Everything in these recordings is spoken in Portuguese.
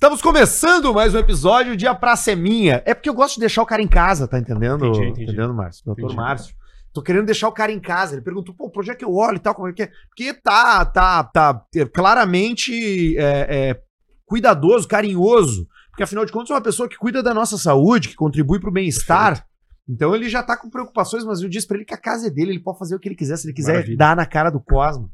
Estamos começando mais um episódio de A Praça é Minha. É porque eu gosto de deixar o cara em casa, tá entendendo? Entendi, entendi. Entendendo, Márcio? Doutor Entendi. Márcio. Tô querendo deixar o cara em casa. Ele perguntou, pô, é que eu olho e tal, como é que é? Porque tá, tá, tá é, claramente é, é, cuidadoso, carinhoso. Porque afinal de contas é uma pessoa que cuida da nossa saúde, que contribui pro bem-estar. Então ele já tá com preocupações, mas eu disse pra ele que a casa é dele, ele pode fazer o que ele quiser. Se ele quiser Maravilha. dar na cara do Cosmo,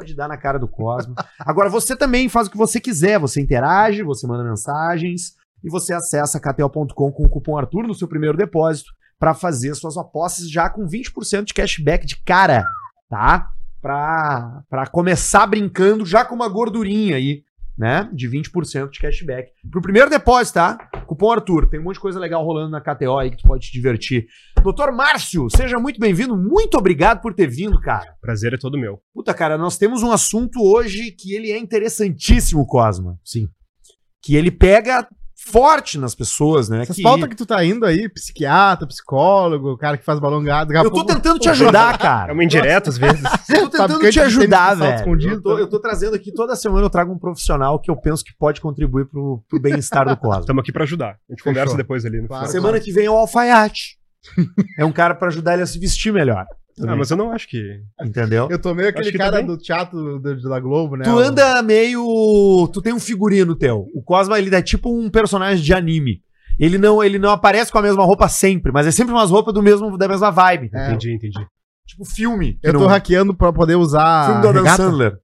pode dar na cara do Cosmo. Agora você também faz o que você quiser. Você interage, você manda mensagens e você acessa kto.com com o cupom Arthur no seu primeiro depósito para fazer suas apostas já com 20% de cashback de cara, tá? Pra, pra começar brincando já com uma gordurinha aí, né? De 20% de cashback. Pro primeiro depósito, tá? Cupom Arthur. Tem um monte de coisa legal rolando na KTO aí que tu pode te divertir. Doutor Márcio, seja muito bem-vindo. Muito obrigado por ter vindo, cara. Prazer é todo meu. Puta, cara, nós temos um assunto hoje que ele é interessantíssimo, Cosma. Sim. Que ele pega forte nas pessoas, né? Essas que... pautas que tu tá indo aí, psiquiatra, psicólogo, cara que faz balongado. Eu tô pouco- tentando te ajudar, cara. É uma indireta às vezes. Eu tô tentando te ajudar, velho. escondido, Eu tô, né? eu tô trazendo aqui, toda semana eu trago um profissional que eu penso que pode contribuir pro, pro bem-estar do Cosmo. Estamos aqui pra ajudar. A gente conversa depois ali no Claro. final. Semana que vem é o alfaiate. é um cara pra ajudar ele a se vestir melhor. Ah, mas eu não acho que. Entendeu? Eu tô meio aquele cara também. do teatro do- da Globo, né? Tu anda meio. Tu tem um figurino teu. O Cosma, ele é tipo um personagem de anime. Ele não, ele não aparece com a mesma roupa sempre, mas é sempre umas roupas do mesmo, da mesma vibe. É. Entendi, entendi. Tipo filme. Eu tô não- hackeando pra poder usar filme do Adam regata. Sandler.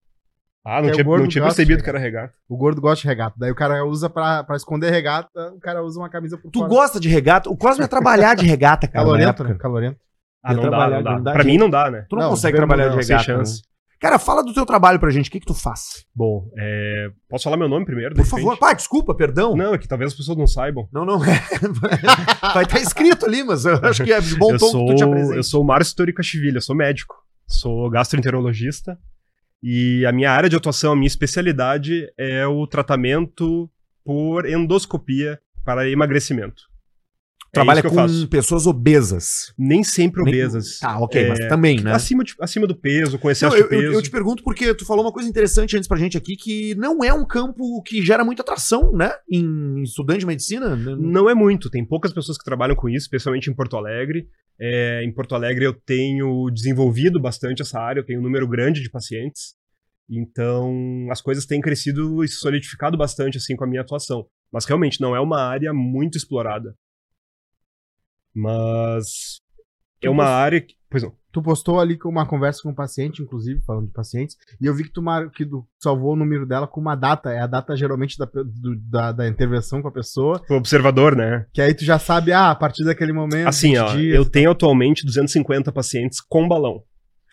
Ah, não É, tinha, não tinha percebido que era regata. O gordo gosta de regata. Daí o cara usa pra, pra esconder regata, o cara usa uma camisa por Tu fora. gosta de regata? O Cosma ia trabalhar de regata, cara. na Calorento, né? Calorento. Ah, não dá, não dá. não dá pra mim não dá, né? Tu não, Não, consegue trabalhar de não, sem regata. chance. né? Cara, fala do teu trabalho pra gente. O que, que tu faz? Bom, é... posso falar meu nome primeiro? de Por favor. Pai, desculpa, perdão. Não, é que talvez as pessoas não saibam. Não, não. Vai estar escrito ali, mas eu acho que é de bom eu, tom sou, que tu te apresente. eu sou o Márcio Toricachivili, eu sou médico. Sou gastroenterologista. E a minha área de atuação, a minha especialidade é o tratamento por endoscopia para emagrecimento. É Trabalha com faço. pessoas obesas. Nem sempre Nem- obesas. Tá, ok, É, mas também, né? Acima, de- acima do peso, com Não, excesso eu, de peso. eu- eu te pergunto porque tu falou uma coisa interessante antes pra gente aqui, que não é um campo que gera muita atração, né? Em estudante de medicina. Não é muito, tem poucas pessoas que trabalham com isso, especialmente em Porto Alegre. É, em Porto Alegre eu tenho desenvolvido bastante essa área, eu tenho um número grande de pacientes. Então as coisas têm crescido e se solidificado bastante assim com a minha atuação. Mas realmente não é uma área muito explorada. Mas é uma área que. Pois não. Tu postou ali com uma conversa com um paciente, inclusive, falando de pacientes, e eu vi que tu, mar... que tu salvou o número dela com uma data. É a data geralmente da, do- da, da intervenção com a pessoa. O observador, né? Que aí tu já sabe, ah, a partir daquele momento. Assim, 20 ó, dias, eu tenho atualmente 250 pacientes com balão.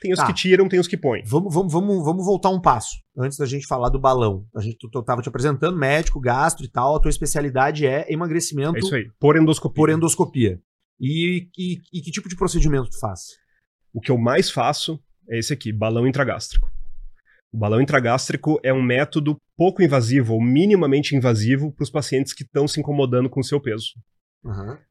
Tem os Tá. que tiram, tem os que põem. Vamos, vamos, vamos, vamos voltar um passo antes da gente falar do balão. A gente, tu, tu tava te apresentando, médico, gastro e tal. A tua especialidade é emagrecimento É isso aí. Por endoscopia. por endoscopia. E, e- e que tipo de procedimento tu faz? O que eu mais faço é esse aqui, balão intragástrico. O balão intragástrico é um método pouco invasivo ou minimamente invasivo para os pacientes que estão se incomodando com o seu peso.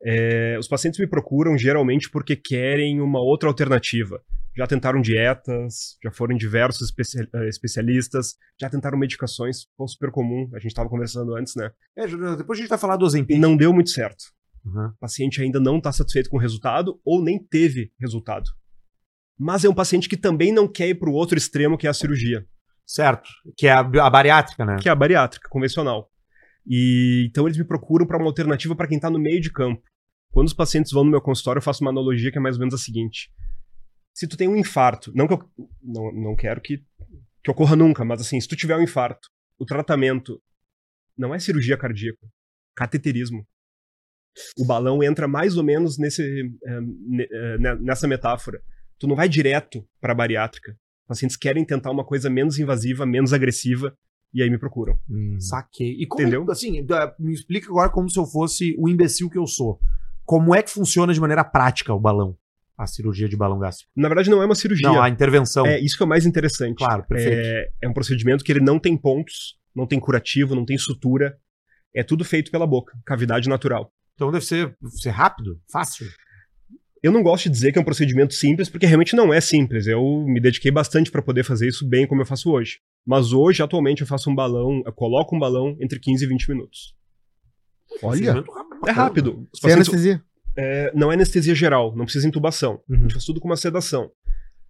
É, os pacientes me procuram geralmente porque querem uma outra alternativa. Já tentaram dietas, já foram diversos especia- eh, especialistas, já tentaram medicações, foi super comum, a gente estava conversando antes, né? É, depois a gente vai falar do Ozempic. não deu muito certo. Uhum. O paciente ainda não está satisfeito com o resultado ou nem teve resultado. Mas é um paciente que também não quer ir para o outro extremo, que é a cirurgia, Certo. Que é a, a bariátrica, né? que é a bariátrica convencional. E então eles me procuram para uma alternativa para quem está no meio de campo. Quando os pacientes vão no meu consultório, eu faço uma analogia que é mais ou menos a seguinte: se tu tem um infarto, não que eu não, não quero que, que ocorra nunca, mas assim, se tu tiver um infarto, o tratamento não é cirurgia cardíaca, cateterismo. O balão entra mais ou menos nesse, eh, eh, ne- nessa metáfora. Tu não vai direto para a bariátrica. Pacientes querem tentar uma coisa menos invasiva, menos agressiva, e aí me procuram. Saquei. E como, Entendeu? assim, me explica agora como se eu fosse o imbecil que eu sou. Como é que funciona de maneira prática o balão? A cirurgia de balão gástrico? Na verdade, não é uma cirurgia. Não, a intervenção. É isso que é o mais interessante. Claro, perfeito. É, é um procedimento que ele não tem pontos, não tem curativo, não tem sutura. É tudo feito pela boca, cavidade natural. Então deve ser, ser rápido, fácil. Eu não gosto de dizer que é um procedimento simples, porque realmente não é simples. Eu me dediquei bastante para poder fazer isso bem como eu faço hoje. Mas hoje, atualmente, eu faço um balão, eu coloco um balão entre 15 e 20 minutos. Olha, É rápido. Sem pacientes- anestesia. é, não é anestesia geral, não precisa intubação. A Uhum. gente faz tudo com uma sedação.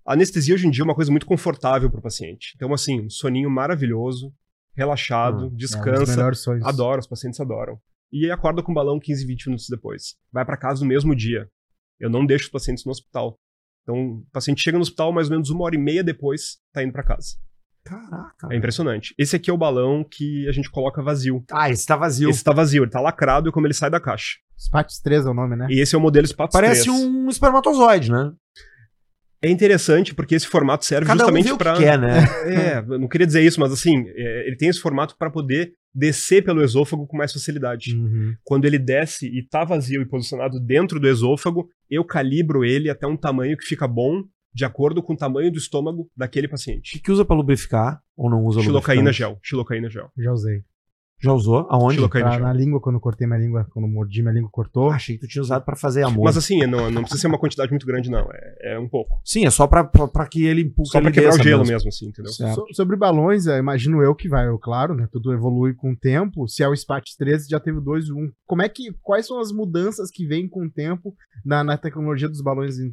A anestesia hoje em dia é uma coisa muito confortável para o paciente. Então, assim, um soninho maravilhoso, relaxado, É um dos descansa. sonhos. Adoro, os pacientes adoram. E acorda com o balão 15, 20 minutos depois. Vai para casa no mesmo dia. Eu não deixo os pacientes no hospital. Então, o paciente chega no hospital mais ou menos uma hora e meia depois, tá indo para casa. Caraca. É impressionante. Esse aqui é o balão que a gente coloca vazio. Ah, esse tá vazio. Esse tá vazio, ele tá lacrado e como ele sai da caixa. Spates 3 é o nome, né? E esse é o modelo Spatos Parece 3. um espermatozoide, né? É interessante porque esse formato serve Cada um justamente o que para quer, né? É, não queria dizer isso, mas assim, é, ele tem esse formato para poder descer pelo esôfago com mais facilidade. Uhum. Quando ele desce e tá vazio e posicionado dentro do esôfago, eu calibro ele até um tamanho que fica bom, de acordo com o tamanho do estômago daquele O paciente. que, que usa pra lubrificar? Ou não usa Xilocaína lubrificante? gel. Xilocaína gel. Já usei. Já usou? Aonde? Pra- na língua, quando eu cortei minha língua, quando eu mordi minha língua, cortou. Ah, achei que tu tinha usado pra fazer amor. Mas assim, não, não precisa ser uma quantidade muito grande, não. É, é um pouco. Sim, é só pra, pra, pra que ele impulse Só pra quebrar o gelo mesmo, assim, entendeu? So- sobre balões, é, imagino eu que vai, eu, claro, né? Tudo evolui com o tempo. Se é o Spates 13, já teve o 2 e 1. Como é que. Quais são as mudanças que vêm com o tempo na, na tecnologia dos balões? Né?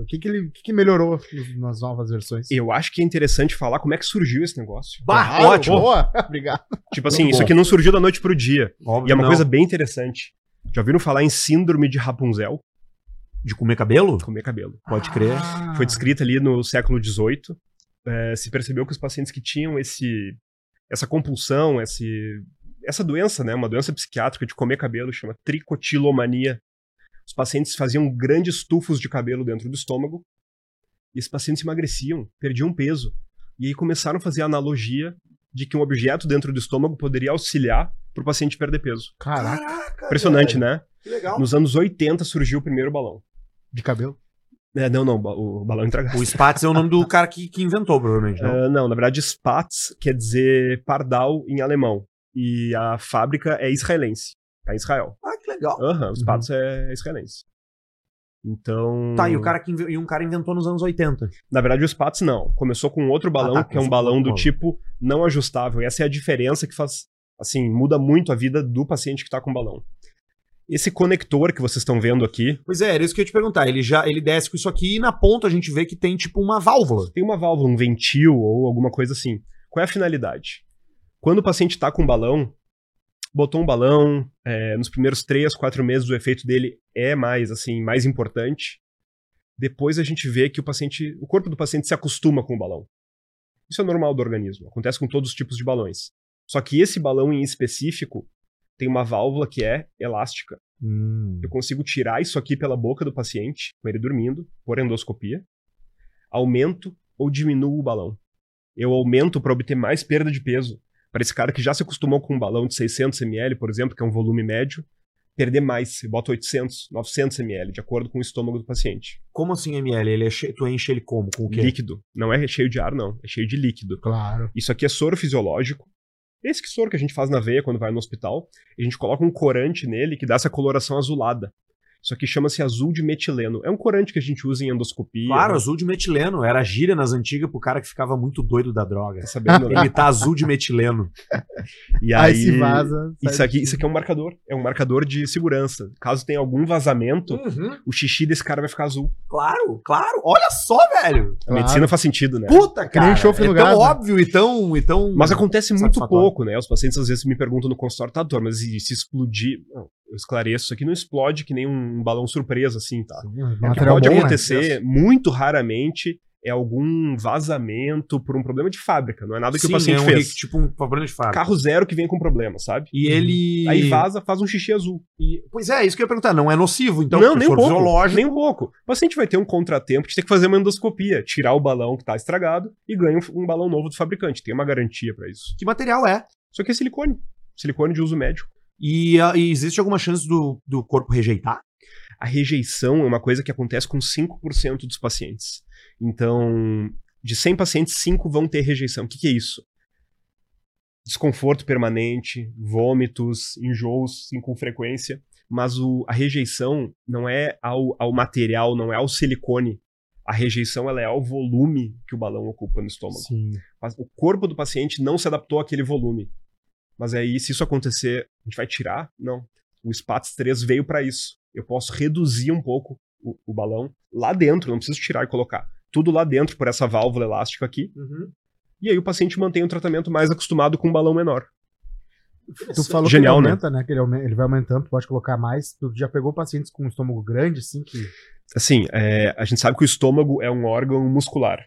O que, que, ele, o que, que melhorou nas novas versões? Eu acho que é interessante falar como é que surgiu esse negócio. Bah, Claro, ótimo. Boa! Obrigado. Tipo assim, isso bom. Aqui não surgiu da noite pro dia. Óbvio E é uma não. coisa bem interessante. Já ouviram falar em síndrome de Rapunzel? De comer cabelo? Comer cabelo. Pode crer. Ah. Foi descrita ali no século XVIII. É, se percebeu que os pacientes que tinham esse, essa compulsão, esse, essa doença, né, uma doença psiquiátrica de comer cabelo, chama tricotilomania. Os pacientes faziam grandes tufos de cabelo dentro do estômago e esses pacientes emagreciam, perdiam peso. E aí começaram a fazer a analogia de que um objeto dentro do estômago poderia auxiliar para o paciente perder peso. Caraca, Caraca, Impressionante, velho. né? Que legal. Nos anos 80 surgiu o primeiro balão. de cabelo. É, não, não, o balão intragástrico. O Spatz é o nome do cara que, que inventou, provavelmente. Não? Ah, não, na verdade, Spatz quer dizer pardal em alemão. E a fábrica é israelense. Tá em Israel. Ah, que legal. Aham, o Spatz é israelense. Então. Tá, e, o cara que e um cara inventou nos anos 80. Na verdade, o Spatz não. Começou com outro balão, tá, que é um balão do tipo não ajustável. Essa é a diferença que faz. Assim, muda muito a vida do paciente que tá com balão. Esse conector que vocês estão vendo aqui Pois é, era isso que eu ia te perguntar. Ele já ele desce com isso aqui e na ponta a gente vê que tem tipo uma válvula. tem uma válvula, um ventil ou alguma coisa assim. Qual é a finalidade? Quando o paciente está com balão, botou um balão, é, nos primeiros três, quatro meses o efeito dele é mais assim, mais importante. Depois a gente vê que o paciente, o corpo do paciente se acostuma com o balão. Isso é normal do organismo, acontece com todos os tipos de balões. Só que esse balão em específico tem uma válvula que é elástica. Hum. Eu consigo tirar isso aqui pela boca do paciente, com ele dormindo, por endoscopia. Aumento ou diminuo o balão. Eu aumento para obter mais perda de peso. Para esse cara que já se acostumou com um balão de 600 ml, por exemplo, que é um volume médio, perder mais. Eu boto 800, 900 ml, de acordo com o estômago do paciente. Como assim ml? Ele é che... Tu enche ele como? Com o quê? Líquido. Não é cheio de ar, não. É cheio de líquido. Claro. Isso aqui é soro fisiológico. Esse que soro que a gente faz na veia quando vai no hospital. A gente coloca um corante nele que dá essa coloração azulada. Isso aqui chama-se azul de metileno. É um corante que a gente usa em endoscopia. Claro, né? azul de metileno. Era gíria nas antigas pro cara que ficava muito doido da droga. Tá sabendo, né? Ele tá azul de metileno. E Aí, aí, se vaza. isso aqui, isso aqui é um marcador. É um marcador de segurança. Caso tenha algum vazamento, Uhum. o xixi desse cara vai ficar azul. Claro, claro. Olha só, velho. A Claro. medicina faz sentido, né? Puta, Que nem cara. é no tão gás, né? óbvio e tão, e tão... Mas acontece muito pouco, né? Os pacientes às vezes me perguntam no consultório, tá, doutor, mas e se explodir? Não, eu esclareço, isso aqui não explode que nem um balão surpresa, assim, tá? O que Material pode bom, né? acontecer muito raramente é algum vazamento por um problema de fábrica, não é nada que Sim, o paciente é um, fez. Tipo um problema de fábrica. Carro zero que vem com problema, sabe? E ele... Aí vaza, faz um xixi azul. E- Pois é, isso que eu ia perguntar. Não é nocivo, então, não, nem um pouco. Nem um pouco. O paciente vai ter um contratempo de ter que fazer uma endoscopia, tirar o balão que tá estragado e ganha um, um balão novo do fabricante. Tem uma garantia pra isso. Que material é? Isso aqui é silicone. Silicone de uso médico. E, ah, e existe alguma chance do, do corpo rejeitar? A rejeição é uma coisa que acontece com 5% dos pacientes. Então, de 100 pacientes, 5 vão ter rejeição. O que, que é isso? Desconforto permanente, vômitos, enjoos sim, com frequência. Mas o- a rejeição não é ao, ao material, não é ao silicone. A rejeição ela é ao volume que o balão ocupa no estômago. Sim. O corpo do paciente não se adaptou àquele volume. Mas aí, se isso acontecer, a gente vai tirar? Não. O SPATS 3 veio para isso. Eu posso reduzir um pouco o, o balão lá dentro, não preciso tirar e colocar. Tudo lá dentro por essa válvula elástica aqui. Uhum. E aí o paciente mantém um tratamento mais acostumado com um balão menor. Tu falou Genial, que né? ele aumenta, né? Que ele, ele vai aumentando, tu pode colocar mais. Tu já pegou pacientes com estômago grande, assim, que. Assim, é, a gente sabe que o estômago é um órgão muscular.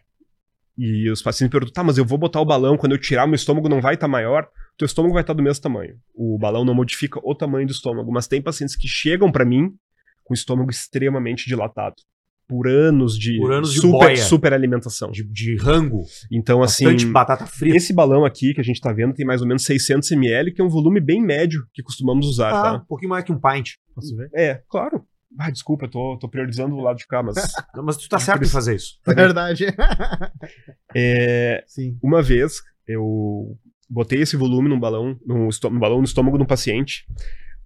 E os pacientes perguntam, tá, mas eu vou botar o balão, quando eu tirar, meu estômago não vai estar maior? Teu estômago vai estar do mesmo tamanho. O balão não modifica o tamanho do estômago, mas tem pacientes que chegam pra mim com o estômago extremamente dilatado. Por anos de, Por anos de super, boia. super alimentação. De, de rango. Então, assim, batata frita. esse balão aqui que a gente tá vendo tem mais ou menos 600 ml, que é um volume bem médio que costumamos usar, Ah, tá? um pouquinho mais que um pint. Posso ver? É, claro. Ah, desculpa, eu tô, tô priorizando o lado de cá, mas. Não, mas tu tá certo em fazer isso. É verdade. é, Sim. uma vez eu botei esse volume num balão, num, num balão no estômago de um paciente.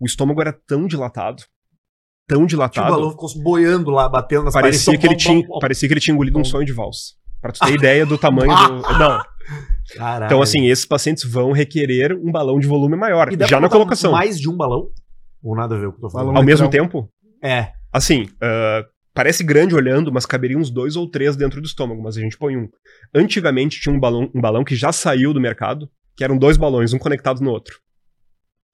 O estômago era tão dilatado, tão Tipo, o dilatado, balão ficou boiando lá, batendo nas parecia paredes. que, ele tinha, parecia que ele tinha engolido um sonho de valsa. Pra tu ter ideia do tamanho do. Não. Caralho. Então, assim, esses pacientes vão requerer um balão de volume maior, E já na colocação. Mais de um balão? Ou nada a ver com o que eu tô falando? Balão Ao mesmo tempo, É. Assim, ah, parece grande olhando, mas caberia uns dois ou três dentro do estômago, mas a gente põe um. Antigamente tinha um balão, um balão que já saiu do mercado, que eram dois balões, um conectado no outro.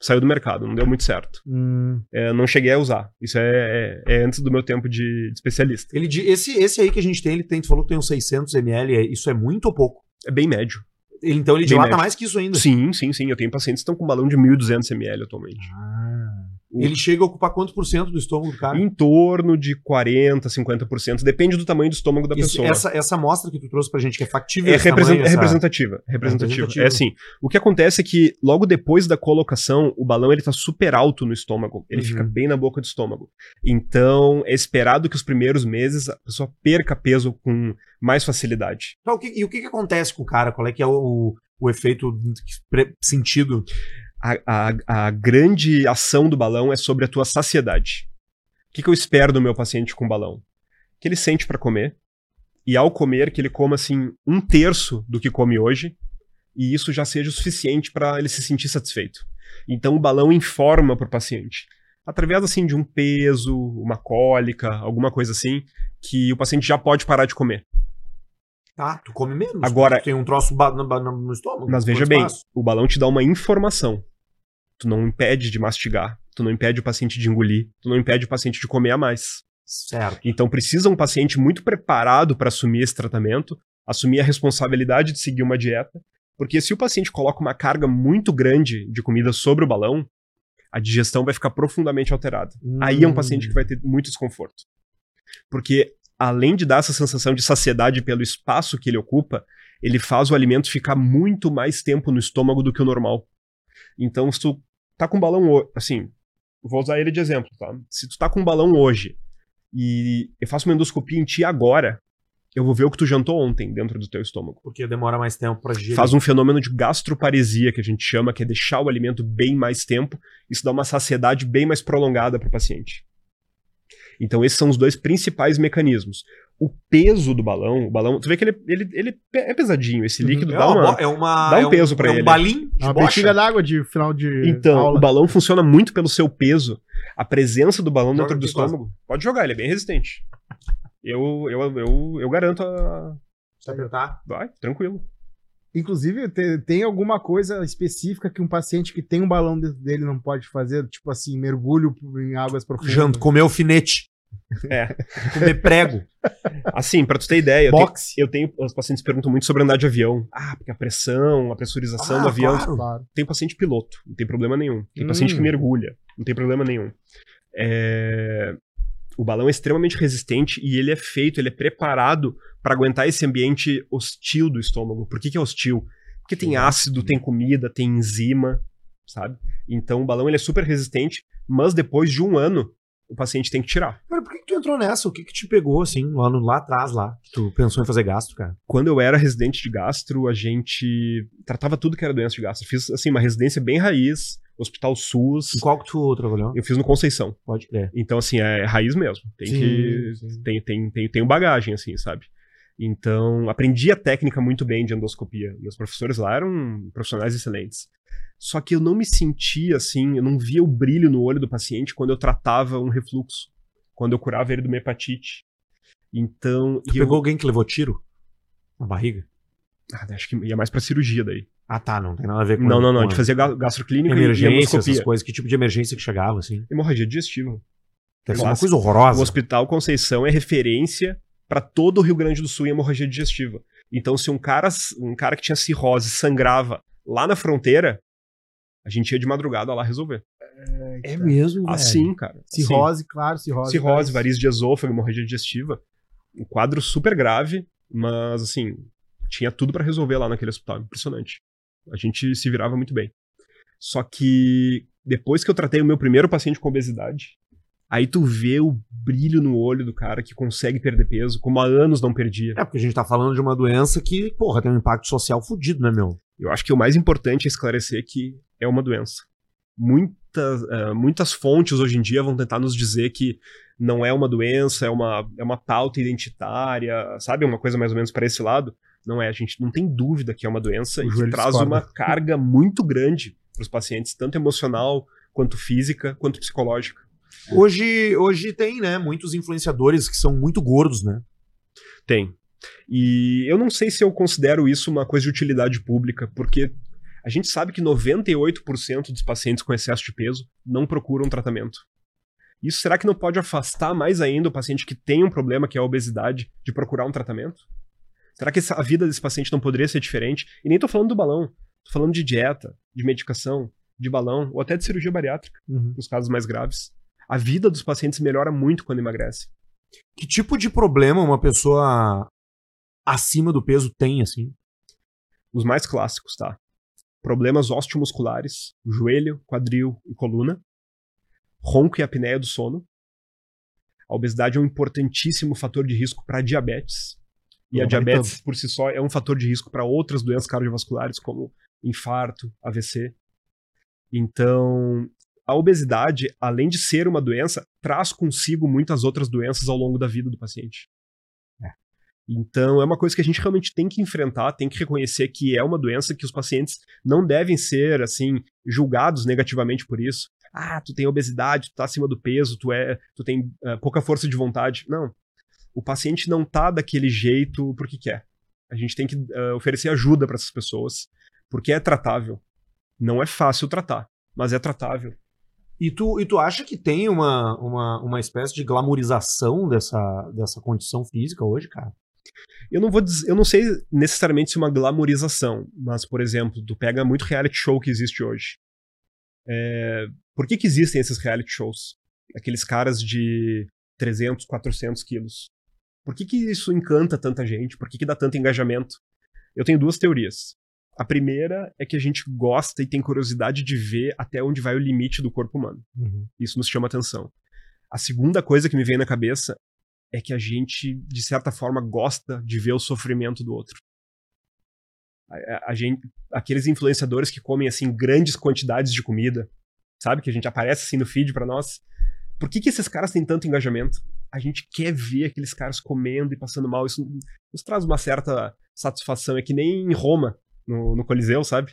Saiu do mercado, não deu muito certo. Hum, É, não cheguei a usar. Isso é, é- é antes do meu tempo de, de especialista. Ele, esse, esse aí que a gente tem, ele tem, tu falou que tem uns 600 ml, é- isso é muito ou pouco? É bem médio. Ele- então ele Bem dilata médio. mais que isso ainda. Sim, sim, sim. Eu tenho pacientes que estão com um balão de 1.200 ml atualmente. ah, Ele chega a ocupar quantos por cento do estômago do cara? Em torno de 40%, 50%. Depende do tamanho do estômago da Isso- pessoa. essa, essa amostra que tu trouxe pra gente, que é factível É, represent- tamanho, é essa- representativa. é representativa. representativa. É assim, o que acontece é que logo depois da colocação, o balão ele tá super alto no estômago. Ele Uhum. fica bem na boca do estômago. Então, é esperado que os primeiros meses a pessoa perca peso com mais facilidade. Tá, o que- e o que, que acontece com o cara? Qual é que é o, o efeito sentido? A, a- a grande ação do balão é sobre a tua saciedade. O que, que eu espero do meu paciente com balão? Que ele sente para comer, e ao comer, que ele coma assim um terço do que come hoje, e isso já seja o suficiente para ele se sentir satisfeito. Então o balão informa para o paciente, através assim de um peso, uma cólica, alguma coisa assim, que o paciente já pode parar de comer. Tá, tu come menos. Agora- Tu tem um troço no, no- no estômago. Mas veja bem, espaço? o balão te dá uma informação. Tu não impede de mastigar, tu não impede o paciente de engolir, tu não impede o paciente de comer a mais. Certo. Então precisa um paciente muito preparado para assumir esse tratamento, assumir a responsabilidade de seguir uma dieta, porque se o paciente coloca uma carga muito grande de comida sobre o balão, a digestão vai ficar profundamente alterada. Aí é um hum. paciente que vai ter muito desconforto. Porque além de dar essa sensação de saciedade pelo espaço que ele ocupa, ele faz o alimento ficar muito mais tempo no estômago do que o normal. Então, se tu tá com um balão, assim, vou usar ele de exemplo, tá? Se tu tá com um balão hoje e eu faço uma endoscopia em ti agora, eu vou ver o que tu jantou ontem dentro do teu estômago. Porque demora mais tempo pra digerir. Faz um fenômeno de gastroparesia, que a gente chama, que é deixar o alimento bem mais tempo. Isso dá uma saciedade bem mais prolongada para o paciente. Então, esses são os dois principais mecanismos. O peso do balão, o balão, tu vê que ele, ele, ele é pesadinho, esse Uhum. líquido É dá uma, uma. é uma- dá um é peso pra é ele. um balim de Uma bocha. bexiga d'água de final de Então, aula. o balão funciona muito pelo seu peso. A presença do balão Joga dentro do estômago. Pode jogar, ele é bem resistente. Eu, eu, eu, eu garanto a. Se apertar. Vai, tranquilo. Inclusive, te- tem alguma coisa específica que um paciente que tem um balão dentro dele não pode fazer? Tipo assim, mergulho em águas profundas. Janto, comer alfinete. É. Comer prego. Assim, pra tu ter ideia, eu tenho, eu tenho. Os pacientes perguntam muito sobre andar de avião. Ah, porque a pressão, a pressurização Ah, do avião. claro. Claro. Tem paciente piloto, não tem problema nenhum. Tem Hum. paciente que mergulha, não tem problema nenhum. É, O balão é extremamente resistente e ele é feito, ele é preparado para aguentar esse ambiente hostil do estômago. Por que, que é hostil? Porque tem ácido, tem comida, tem enzima, sabe? Então o balão ele é super resistente, mas depois de um ano o paciente tem que tirar. Cara, por que, que tu entrou nessa? O que, que te pegou, assim, lá, no, lá atrás, lá? que Tu pensou em fazer gasto, cara? Quando eu era residente de gastro, a gente tratava tudo que era doença de gastro. Fiz assim uma residência bem raiz, Hospital SUS. Em qual que tu trabalhou? Eu fiz no Conceição. Pode crer. Então, assim, é raiz mesmo. Tem Sim, que. sim. Tem, tem, tem, tem bagagem, assim, sabe? Então, aprendi a técnica muito bem de endoscopia. Meus professores lá eram profissionais excelentes. Só que eu não me sentia assim, eu não via o brilho no olho do paciente quando eu tratava um refluxo, quando eu curava ele de uma hepatite. Então, Tu e eu- pegou alguém que levou tiro? Na barriga? Ah, acho que ia mais pra cirurgia daí. Ah, tá. Não tem nada a ver com Não, não, não. A gente fazia ga- gastroclínica e emergência, endoscopia. essas coisas. Que tipo de emergência que chegava, assim? Hemorragia digestiva. Deve ser uma coisa O horrorosa. Hospital Conceição é referência para todo o Rio Grande do Sul em hemorragia digestiva. Então, se um cara, um cara que tinha cirrose sangrava lá na fronteira, a gente ia de madrugada lá resolver. É mesmo, velho. Assim, cara. assim. Cirrose, claro, cirrose. Cirrose, varizes de esôfago, hemorragia digestiva. Um quadro super grave, mas assim, tinha tudo pra resolver lá naquele hospital. Impressionante. A gente se virava muito bem. Só que depois que eu tratei o meu primeiro paciente com obesidade, aí tu vê o brilho no olho do cara que consegue perder peso, como há anos não perdia. É porque a gente tá falando de uma doença que, porra, tem um impacto social fudido, né, meu? Eu acho que o mais importante é esclarecer que é uma doença. Muitas, eh, muitas fontes hoje em dia vão tentar nos dizer que não é uma doença, é uma, é uma pauta identitária, sabe? Uma coisa mais ou menos para esse lado. Não é, a gente não tem dúvida que é uma doença O e que traz discorda. uma carga muito grande para os pacientes, tanto emocional, quanto física, quanto psicológica. Hoje, hoje tem, né, muitos influenciadores que são muito gordos, né? Tem. E eu não sei se eu considero isso uma coisa de utilidade pública, porque a gente sabe que 98% dos pacientes com excesso de peso não procuram tratamento. Isso será que não pode afastar mais ainda o paciente que tem um problema, que é a obesidade, de procurar um tratamento? Será que essa- a vida desse paciente não poderia ser diferente? E nem tô falando do balão, tô falando de dieta, de medicação, de balão, ou até de cirurgia bariátrica, nos casos mais graves. A vida dos pacientes melhora muito quando emagrece. Que tipo de problema uma pessoa acima do peso tem, assim? Os mais clássicos, tá? Problemas osteomusculares, joelho, quadril e coluna. Ronco e apneia do sono. A obesidade é um importantíssimo fator de risco para diabetes. E a Não, diabetes, por si só, é um fator de risco para outras doenças cardiovasculares, como infarto, AVC. Então, a obesidade, além de ser uma doença, traz consigo muitas outras doenças ao longo da vida do paciente. Então, é uma coisa que a gente realmente tem que enfrentar, tem que reconhecer que é uma doença que os pacientes não devem ser, assim, julgados negativamente por isso. Ah, tu tem obesidade, tu tá acima do peso, tu é, tu tem ah, pouca força de vontade. Não. O paciente não tá daquele jeito porque quer. A gente tem que ah, oferecer ajuda para essas pessoas, porque é tratável. Não é fácil tratar, mas é tratável. E tu, e tu acha que tem uma, uma, uma espécie de glamorização dessa, dessa condição física hoje, cara? Eu não vou dizer, eu não sei necessariamente se é uma glamorização, mas, por exemplo, tu pega muito reality show que existe hoje. É, por que, que existem esses reality shows? Aqueles caras de 300, 400 quilos. Por que, que isso encanta tanta gente? Por que, que dá tanto engajamento? Eu tenho duas teorias. A primeira é que a gente gosta e tem curiosidade de ver até onde vai o limite do corpo humano. Isso nos chama atenção. A segunda coisa que me vem na cabeça é que a gente, de certa forma, gosta de ver o sofrimento do outro. A, a- a gente, aqueles influenciadores que comem assim grandes quantidades de comida, sabe? Que a gente aparece assim no feed pra nós. Por que, que esses caras têm tanto engajamento? A gente quer ver aqueles caras comendo e passando mal. Isso nos traz uma certa satisfação. É que nem em Roma, no, no Coliseu, sabe?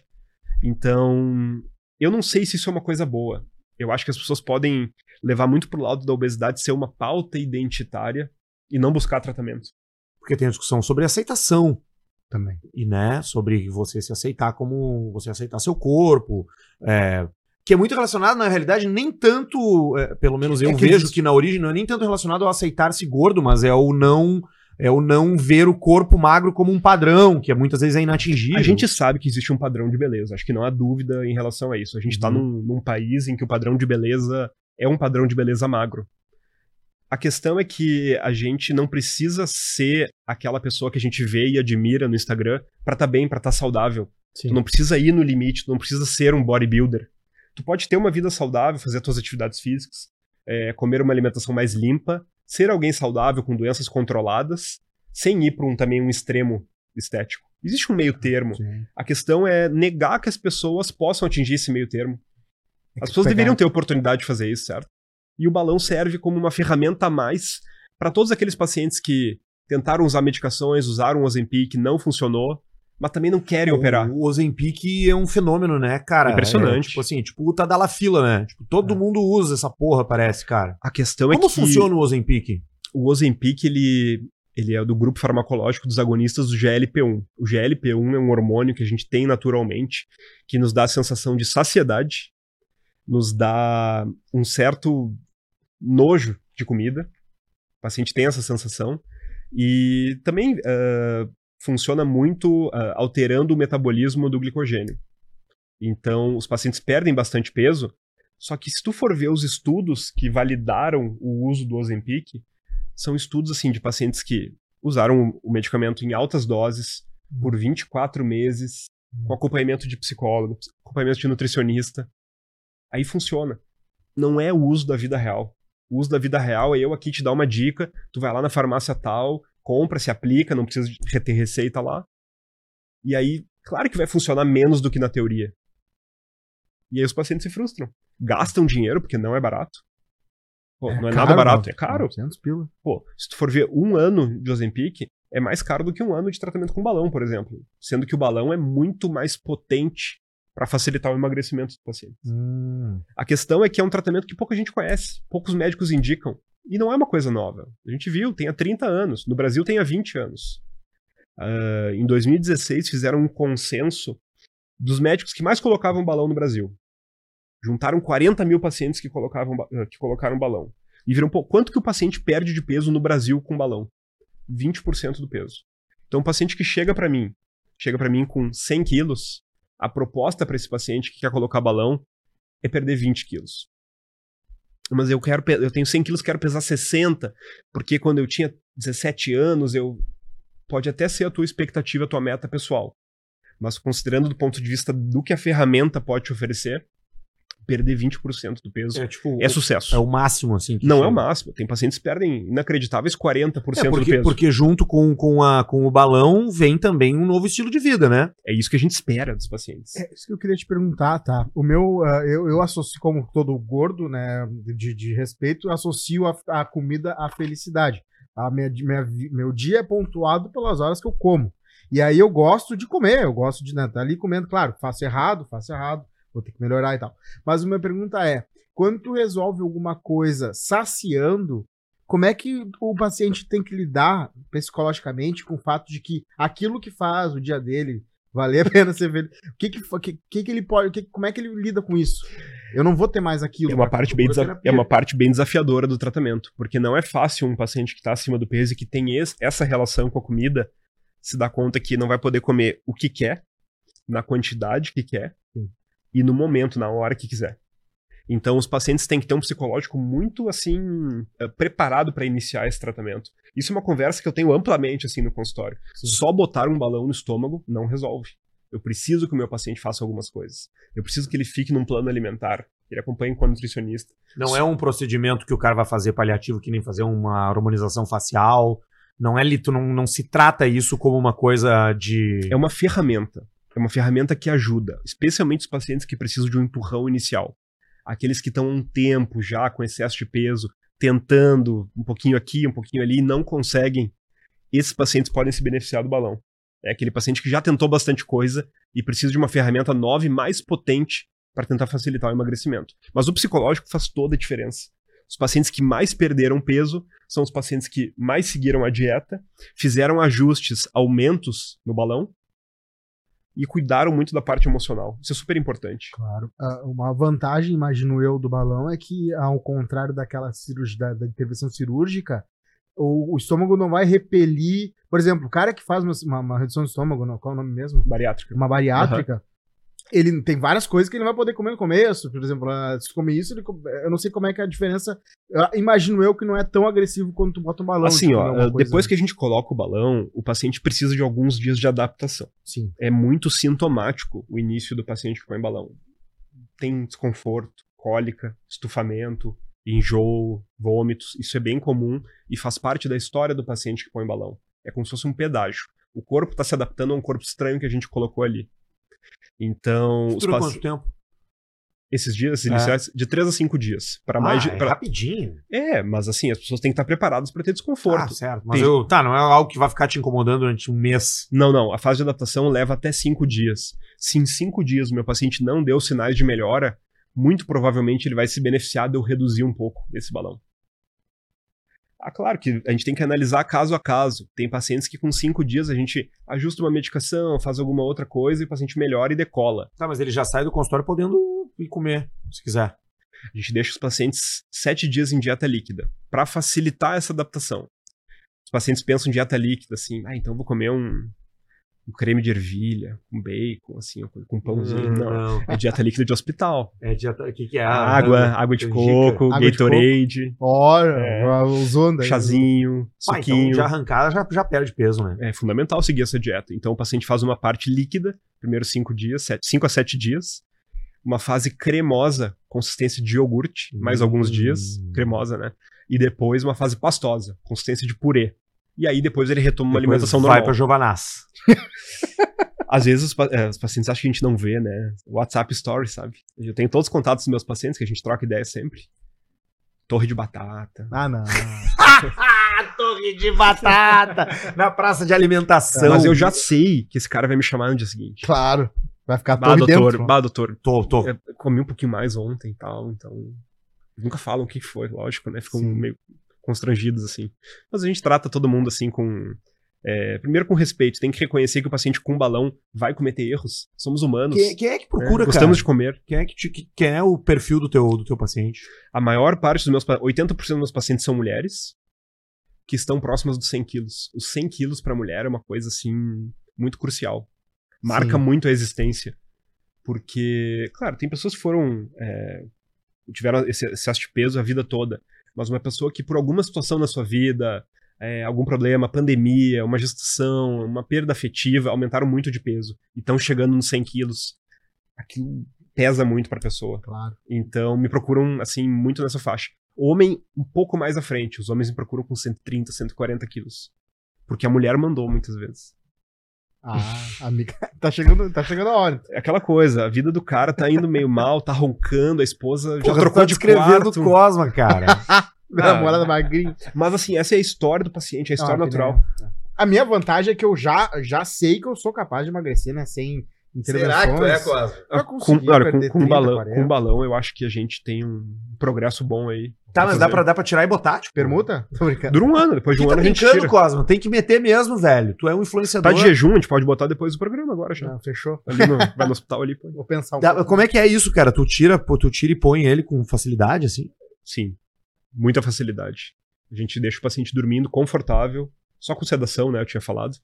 Então, eu não sei se isso é uma coisa boa. Eu acho que as pessoas podem levar muito pro lado da obesidade ser uma pauta identitária e não buscar tratamento. Porque tem a discussão sobre aceitação. Também. E, né, sobre você se aceitar como você aceitar seu corpo. é, que é muito relacionado, na realidade, nem tanto, é, pelo menos eu É que vejo existe- que na origem não é nem tanto relacionado ao aceitar-se gordo, mas é o não é o não ver o corpo magro como um padrão, que é, muitas vezes é inatingível. A gente sabe que existe um padrão de beleza, acho que não há dúvida em relação a isso. A gente tá Uhum. num, num país em que o padrão de beleza é um padrão de beleza magro. A questão é que a gente não precisa ser aquela pessoa que a gente vê e admira no Instagram pra estar bem, pra estar saudável. Sim. Tu não precisa ir no limite, tu não precisa ser um bodybuilder. Tu pode ter uma vida saudável, fazer as tuas atividades físicas, é, comer uma alimentação mais limpa, ser alguém saudável com doenças controladas, sem ir para um, também um extremo estético. Existe um meio termo. Sim. A questão é negar que as pessoas possam atingir esse meio termo. As pessoas pegar- deveriam ter oportunidade de fazer isso, certo? E o balão serve como uma ferramenta a mais para todos aqueles pacientes que tentaram usar medicações, usaram o Ozempic, não funcionou, mas também não querem operar. O Ozempic é um fenômeno, né, cara? Impressionante. É, tipo assim, tipo o Tadalafila, né? Tipo, todo É. mundo usa essa porra, parece, cara. A questão é Como que funciona o Ozempic? o Ozempic, ele, ele é do grupo farmacológico dos agonistas do GLP-1. O GLP-1 é um hormônio que a gente tem naturalmente, que nos dá a sensação de saciedade, nos dá um certo nojo de comida. O paciente tem essa sensação. E também ah, funciona muito ah, alterando o metabolismo do glicogênio. Então, os pacientes perdem bastante peso, só que se tu for ver os estudos que validaram o uso do Ozempic, são estudos assim de pacientes que usaram o medicamento em altas doses por 24 meses, com acompanhamento de psicólogo, acompanhamento de nutricionista. Aí funciona. Não é o uso da vida real. O uso da vida real é eu aqui te dar uma dica, tu vai lá na farmácia tal, compra, se aplica, não precisa de ter receita lá. E aí, claro que vai funcionar menos do que na teoria. E aí os pacientes se frustram. Gastam dinheiro, porque não é barato. Pô, não é nada caro, barato, mano. é caro. 900 pila. Pô, se tu for ver um ano de Ozempic, é mais caro do que um ano de tratamento com balão, por exemplo. Sendo que o balão é muito mais potente para facilitar o emagrecimento do paciente. Hum. A questão é que é um tratamento que pouca gente conhece, poucos médicos indicam. E não é uma coisa nova. A gente viu, tem há 30 anos. No Brasil tem há 20 anos. Ah, em 2016 fizeram um consenso dos médicos que mais colocavam balão no Brasil. Juntaram 40 mil pacientes que, colocavam, ah, que colocaram balão. E viram, pô, quanto que o paciente perde de peso no Brasil com balão? 20% do peso. Então, um paciente que chega para mim, chega para mim com 100 quilos, a proposta para esse paciente que quer colocar balão é perder 20 quilos. Mas eu quero, eu tenho 100 quilos, quero pesar 60, porque quando eu tinha 17 anos, eu pode até ser a tua expectativa, a tua meta pessoal. Mas considerando do ponto de vista do que a ferramenta pode te oferecer, perder 20% do peso é, É tipo. sucesso. É o máximo, assim. que Não é chega. o máximo. Tem pacientes que perdem inacreditáveis 40% É do porque, peso. porque junto com, com, a, com o balão vem também um novo estilo de vida, né? É isso que a gente espera dos pacientes. É isso que eu queria te perguntar, tá? O meu, ah, eu, eu associo, como todo gordo, né, de, de respeito, associo a, a comida à felicidade. A minha, minha vi- meu dia é pontuado pelas horas que eu como. E aí eu gosto de comer, eu gosto de estar ali comendo. Claro, faço errado, faço errado, vou ter que melhorar e tal. Mas a minha pergunta é: quando tu resolve alguma coisa saciando, como é que o paciente tem que lidar psicologicamente com o fato de que aquilo que faz o dia dele valer a pena ser feliz? O que que, que, que, ele pode, que, como é que ele lida com isso? Eu não vou ter mais aquilo. É uma, parte bem é uma parte bem desafiadora do tratamento, porque não é fácil um paciente que está acima do peso e que tem essa relação com a comida se dar conta que não vai poder comer o que quer, na quantidade que quer. E no momento, na hora que quiser. Então, os pacientes têm que ter um psicológico muito assim eh, preparado para iniciar esse tratamento. Isso é uma conversa que eu tenho amplamente assim no consultório. Só botar um balão no estômago não resolve. Eu preciso que o meu paciente faça algumas coisas. Eu preciso que ele fique num plano alimentar, que ele acompanhe com a nutricionista. Não é um procedimento que o cara vai fazer paliativo, que nem fazer uma harmonização facial. Não é lito, não, não se trata isso como uma coisa de. É uma ferramenta. É uma ferramenta que ajuda, especialmente os pacientes que precisam de um empurrão inicial. Aqueles que estão há um tempo já com excesso de peso, tentando um pouquinho aqui, um pouquinho ali, e não conseguem. Esses pacientes podem se beneficiar do balão. É aquele paciente que já tentou bastante coisa e precisa de uma ferramenta nova e mais potente para tentar facilitar o emagrecimento. Mas o psicológico faz toda a diferença. Os pacientes que mais perderam peso são os pacientes que mais seguiram a dieta, fizeram ajustes, aumentos no balão e cuidaram muito da parte emocional. Isso é super importante. Claro. Ah, uma vantagem, imagino eu, do balão é que, ao contrário daquela cirurgia, da, da intervenção cirúrgica, o, o estômago não vai repelir. Por exemplo, o cara que faz uma, uma- uma redução do estômago, não, qual é o nome mesmo? Bariátrica. Uma bariátrica. Ele tem várias coisas que ele não vai poder comer no começo. Por exemplo, ah, se comer isso, ele eu não sei como é que é a diferença. Eu imagino eu que não é tão agressivo quando tu bota um balão. Assim, ó, depois que a gente coloca o balão, o paciente precisa de alguns dias de adaptação. Sim. É muito sintomático o início do paciente que põe balão. Tem desconforto, cólica, estufamento, enjoo, vômitos. Isso é bem comum e faz parte da história do paciente que põe balão. É como se fosse um pedágio. O corpo está se adaptando a um corpo estranho que a gente colocou ali. Então, os Dura paci- quanto tempo? Esses dias É. iniciais, de 3 a 5 dias. Para mais Ah, de, é pra- rapidinho. é, mas assim, as pessoas têm que estar preparadas para ter Ah, desconforto. certo. Mas Tem- eu, tá, não é algo que vai ficar te incomodando durante um mês. Não, não. A fase de adaptação leva até cinco dias. Se em cinco dias o meu paciente não deu sinais de melhora, muito provavelmente ele vai se beneficiar de eu reduzir um pouco esse balão. Ah, claro que a gente tem que analisar caso a caso. Tem pacientes que com cinco dias a gente ajusta uma medicação, faz alguma outra coisa e o paciente melhora e decola. Tá, mas ele já sai do consultório podendo ir comer, se quiser. A gente deixa os pacientes sete dias em dieta líquida para facilitar essa adaptação. Os pacientes pensam em dieta líquida assim, ah, então vou comer um, um creme de ervilha com bacon, assim, com um pãozinho. Hum, não. É dieta líquida de hospital. É dieta. O que, que é? água, água de coco, Água de Gatorade, Olha, É. ondas. chazinho, Ah, então suquinho. de arrancada já, já perde peso, né? É fundamental seguir essa dieta. Então o paciente faz uma parte líquida, primeiros cinco dias, sete, cinco a sete dias. Uma fase cremosa, consistência de iogurte, mais Hum. alguns dias, cremosa, né? E depois uma fase pastosa, consistência de purê. E aí depois ele retoma uma Depois alimentação vai normal. pra Giovanaz. Às vezes os, é, os pacientes acham que a gente não vê, né? WhatsApp Stories, sabe? Eu tenho todos os contatos dos meus pacientes, que a gente troca ideia sempre. Torre de batata. Ah, não. Torre de batata! na praça de alimentação. Mas eu já sei que esse cara vai me chamar no dia seguinte. Claro. Vai ficar Bah, doutor, dentro. bah, doutor, Tô, tô. eu comi um pouquinho mais ontem e tal, então. Nunca falam o que foi, lógico, né? Ficam Sim. meio constrangidos, assim. Mas a gente trata todo mundo assim com. é, primeiro com respeito, tem que reconhecer que o paciente com balão vai cometer erros. Somos humanos. Quem, quem é que né? procura, Gostamos cara? de comer. Quem é, que te- que- quem é o perfil do teu, do teu paciente? A maior parte dos meus. pa- 80% dos meus pacientes são mulheres que estão próximas dos 100 quilos. Os 100 quilos pra mulher é uma coisa, assim, muito crucial. Marca Sim. muito a existência. Porque, claro, tem pessoas que foram. é, tiveram esse excesso de peso a vida toda. Mas uma pessoa que, por alguma situação na sua vida, é, algum problema, pandemia, uma gestação, uma perda afetiva, aumentaram muito de peso. E estão chegando nos 100 quilos. Aquilo pesa muito pra pessoa. Claro. Então me procuram, assim, muito nessa faixa. Homem, um pouco mais à frente. Os homens me procuram com 130, 140 quilos. Porque a mulher mandou muitas vezes. Ah, amiga. Tá chegando, tá chegando a hora. É aquela coisa, a vida do cara tá indo meio mal, tá roncando, a esposa já Porra, tu trocou tá de descrevendo quarto. o Cosma, cara. Namorada magrinha. Mas assim, essa é a história do paciente, é a história Ah, que natural. A minha vantagem é que eu já, já sei que eu sou capaz de emagrecer, né? Sem intervenções. Cosma? Eu Ah, Com, olha, com, com 30, balão, 40. com balão, eu acho que a gente tem um progresso bom aí. Tá, mas dá pra, dá pra tirar e botar, tipo. Permuta? Tô brincando. Dura um ano, depois de um tá ano a gente brincando, tira. Cosma? Tem que meter mesmo, velho. Tu é um influenciador. Tá de jejum, a gente pode botar depois do programa agora já. Não, fechou. Ali no, vai no hospital ali, pô. Vou pensar um Dá- pouco. como é que é isso, cara? Tu tira, pô, tu tira e põe ele com facilidade, assim? Sim. Muita facilidade. A gente deixa o paciente dormindo confortável, só com sedação, né? Eu tinha falado.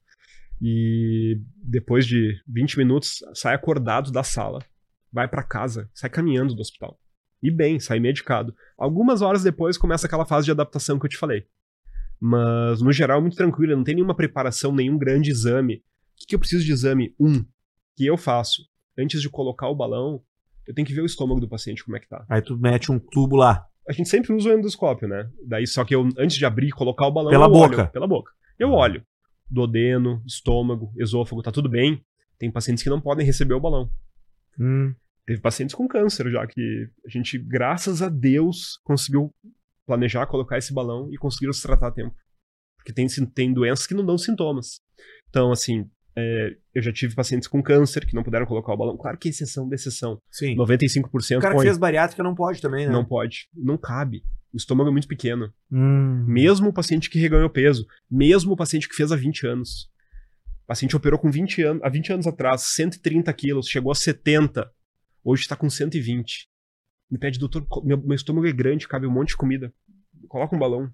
E depois de 20 minutos, sai acordado da sala, vai pra casa, sai caminhando do hospital. E bem, sai medicado. Algumas horas depois começa aquela fase de adaptação que eu te falei. Mas, no geral, é muito tranquilo, não tem nenhuma preparação, nenhum grande exame. O que, que eu preciso de exame? Um, que eu faço. Antes de colocar o balão, eu tenho que ver o estômago do paciente, como é que tá Aí tu mete um tubo lá. a gente sempre usa o endoscópio, né? Daí só que eu, antes de abrir e colocar o balão, Pela boca. olho. Pela boca. Eu olho. Duodeno, estômago, esôfago, tá tudo bem. Tem pacientes que não podem receber o balão. Hum. Teve pacientes com câncer já, que a gente, graças a Deus, conseguiu planejar colocar esse balão e conseguiram se tratar a tempo. Porque tem, tem doenças que não dão sintomas. Então, assim, é, eu já tive pacientes com câncer que não puderam colocar o balão. Claro que é exceção da exceção. Sim. 95% O cara que põe. fez bariátrica não pode também, né? Não pode. Não cabe. O estômago é muito pequeno. Hum. Mesmo o paciente que reganhou peso, mesmo o paciente que fez há 20 anos. O paciente operou com 20 anos, há 20 anos atrás, 130 quilos, chegou a 70, hoje está com 120. Me pede, doutor, meu, meu estômago é grande, cabe um monte de comida. Coloca um balão.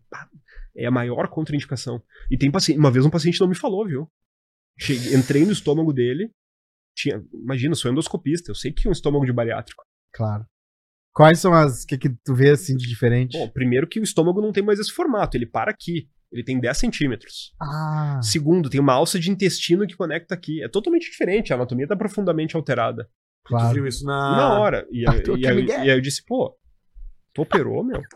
É a maior contraindicação. E tem paciente, uma vez um paciente não me falou, viu? Cheguei, entrei no estômago dele, tinha, imagina, sou endoscopista, eu sei que é um estômago de bariátrico. Claro. Quais são as que, que tu vê assim de diferente? Bom, primeiro que o estômago não tem mais esse formato, ele para aqui. Ele tem 10 centímetros. Ah, Segundo, tem uma alça de intestino que conecta aqui. É totalmente diferente, a anatomia tá profundamente alterada. Tu claro. viu isso na... Na hora. E, aí- tu e aí, e aí eu disse, pô, tu operou, meu?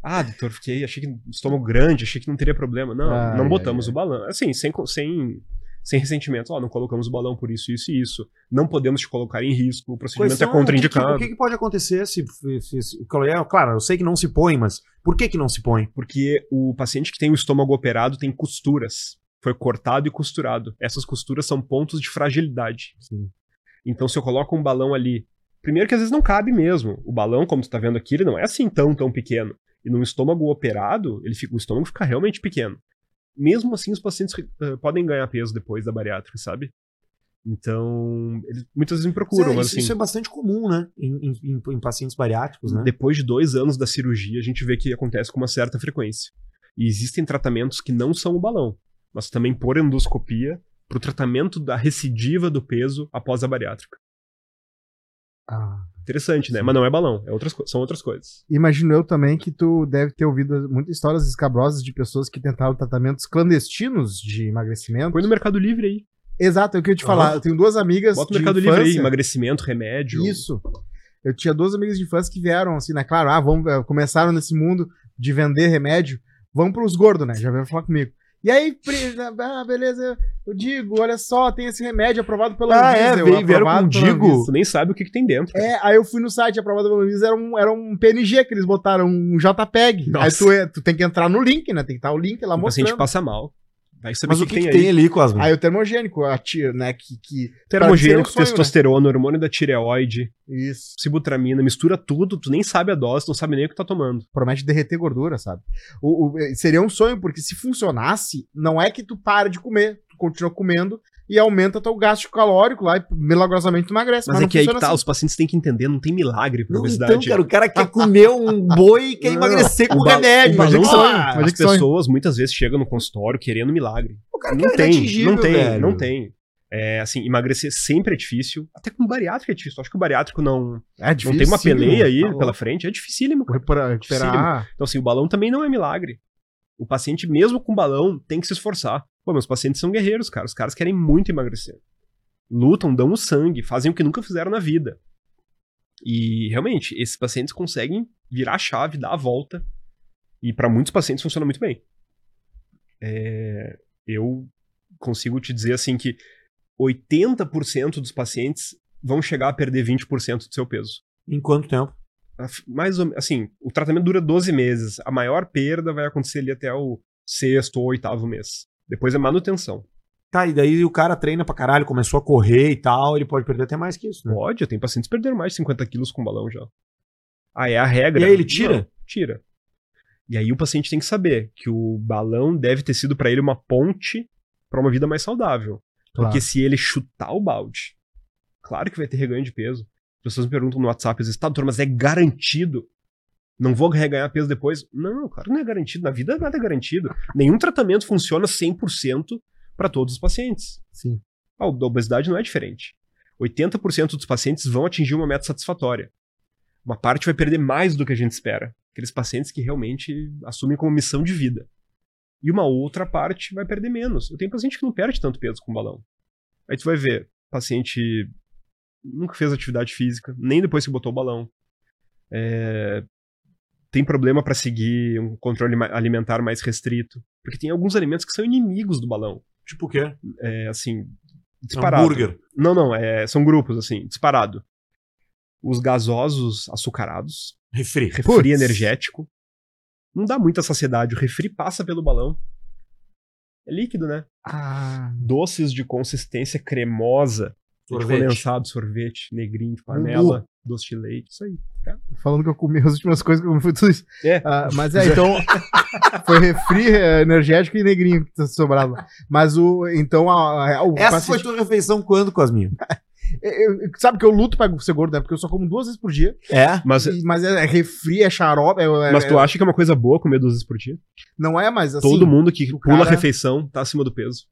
Ah, doutor, fiquei, achei que estômago grande, achei que não teria problema. Não, Ai, não ai, botamos ai. o balão. Assim, sem, sem, sem ressentimento. Ó, não colocamos o balão por isso, isso e isso. Não podemos te colocar em risco, o procedimento Quais são- é contraindicado. O que, que- o que que pode acontecer se, se, se- Claro, eu sei que não se põe, mas por que que não se põe? Porque o paciente que tem o estômago operado tem costuras. Foi cortado e costurado. Essas costuras são pontos de fragilidade. Então, se eu coloco um balão ali. Primeiro que às vezes não cabe mesmo. O balão, como tu tá vendo aqui, ele não é assim tão, tão pequeno. E num estômago operado, ele fica, o estômago fica realmente pequeno. Mesmo assim, os pacientes eh, podem ganhar peso depois da bariátrica, sabe? Então, eles muitas vezes me procuram, isso, é- mas assim. isso é bastante comum, né? Em, em- em- em pacientes bariátricos, né? Depois de dois anos da cirurgia, a gente vê que acontece com uma certa frequência. E existem tratamentos que não são o balão, mas também por endoscopia para o tratamento da recidiva do peso após a bariátrica. Ah. Interessante, né? Mas não é balão, é outras, são outras coisas. Imagino eu também que tu deve ter ouvido muitas histórias escabrosas de pessoas que tentaram tratamentos clandestinos de emagrecimento. Põe no Mercado Livre aí. Exato, é o que eu ia te falar. Aham. Eu tenho duas amigas Bota no de Mercado Livre aí, infância. emagrecimento, remédio. Isso. Eu tinha duas amigas de infância que vieram assim, né? Claro, ah, vamos, eh, começaram nesse mundo de vender remédio. Vamos pros gordos, né? Já vieram falar comigo. E aí, ah, beleza, eu digo, olha só, tem esse remédio aprovado pela Ah, é, Anvisa, veio- vieram aprovado com Digo. Tu nem sabe o que, que tem dentro. cara. É, aí eu fui no site aprovado pela Anvisa, era um, era um PNG que eles botaram, um JPEG. Nossa. Aí tu, é- tu tem que entrar no link, né? Tem que estar o link lá o paciente mostrando. passa mal. Vai saber Mas o que, que, que tem, tem ali, Cosmo? Aí o termogênico, a tia, né? Que, que Termogênico, Pra ser um sonho, testosterona, hormônio da tireoide, isso sibutramina, mistura tudo, tu nem sabe a dose, não sabe nem o que tá tomando. promete derreter gordura, sabe? O, o- seria um sonho, porque se funcionasse, não é que tu para de comer, tu continua comendo e aumenta teu gasto calórico lá e milagrosamente emagrece. Mas, é não que aí que tá, assim. os pacientes têm que entender, não tem milagre pra Não, obesidade. então, cara, o cara quer comer um boi e quer Não, emagrecer com O remédio. o mas é que sonho, ah, mas é As que sonho. pessoas muitas vezes chegam no consultório querendo milagre. O cara Não quer tem, não tem, velho. não tem. É, assim, emagrecer sempre é difícil. Até com bariátrico é difícil. Eu Acho que o bariátrico não, É não tem uma peleia aí tá pela frente. É dificílimo. cara. Recuperar, recuperar. Então, assim, o balão também não é milagre. O paciente, mesmo com balão, tem que se esforçar. Pô, meus pacientes são guerreiros, cara. Os caras querem muito emagrecer. Lutam, dão o sangue, fazem o que nunca fizeram na vida. E, realmente, esses pacientes conseguem virar a chave, dar a volta. E para muitos pacientes funciona muito bem. É, eu consigo te dizer, assim, que 80% dos pacientes vão chegar a perder 20% do seu peso. Em quanto tempo? Af- mais ou assim, o tratamento dura 12 meses. A maior perda vai acontecer ali até o sexto ou oitavo mês. Depois é manutenção. Tá, e daí o cara treina pra caralho, começou a correr e tal, ele pode perder até mais que isso, né? Pode, tenho pacientes que perderam mais de 50 quilos com balão já. Ah, é a regra. E aí ele tira? Não, tira. E aí o paciente tem que saber que o balão deve ter sido pra ele uma ponte pra uma vida mais saudável. Claro. Porque se ele chutar o balde, claro que vai ter reganho de peso. As pessoas me perguntam no WhatsApp, às vezes, tá, doutor, mas é garantido? Não vou reganhar peso depois? Não, claro que não é garantido. Na vida nada é garantido. Nenhum tratamento funciona 100% para todos os pacientes. Sim. A obesidade não é diferente. 80% dos pacientes vão atingir uma meta satisfatória. Uma parte vai perder mais do que a gente espera. Aqueles pacientes que realmente assumem como missão de vida. E uma outra parte vai perder menos. Eu tenho paciente que não perde tanto peso com balão. Aí tu vai ver, paciente nunca fez atividade física, nem depois que botou o balão. É, tem problema para seguir um controle alimentar mais restrito. Porque tem alguns alimentos que são inimigos do balão. Tipo o quê? É, assim, disparado. Hambúrguer. Não, não, é, são grupos, assim, disparado. Os gasosos açucarados, Refri. refri Putz. energético. Não dá muita saciedade. O refri passa pelo balão. É líquido, né? Ah, Doces de consistência cremosa. Leite Sorvete. condensado, sorvete, negrinho de panela, doce de leite, isso aí. falando que eu comi as últimas coisas que eu comi foi tudo isso. É. Ah, mas é, então. foi refri, é, energético e negrinho que tá sobrado lá. Mas o. Então, a, a- o Essa foi paciente- tua refeição quando, Cosminho? eu- eu- sabe que eu luto pra ser gordo, né? Porque eu só como duas vezes por dia. É? Mas, E- mas é, é refri, é xarope. É, é- mas tu é- acha que é uma coisa boa comer duas vezes por dia? Não é, mas assim. Todo mundo que pula cara- a refeição tá acima do peso.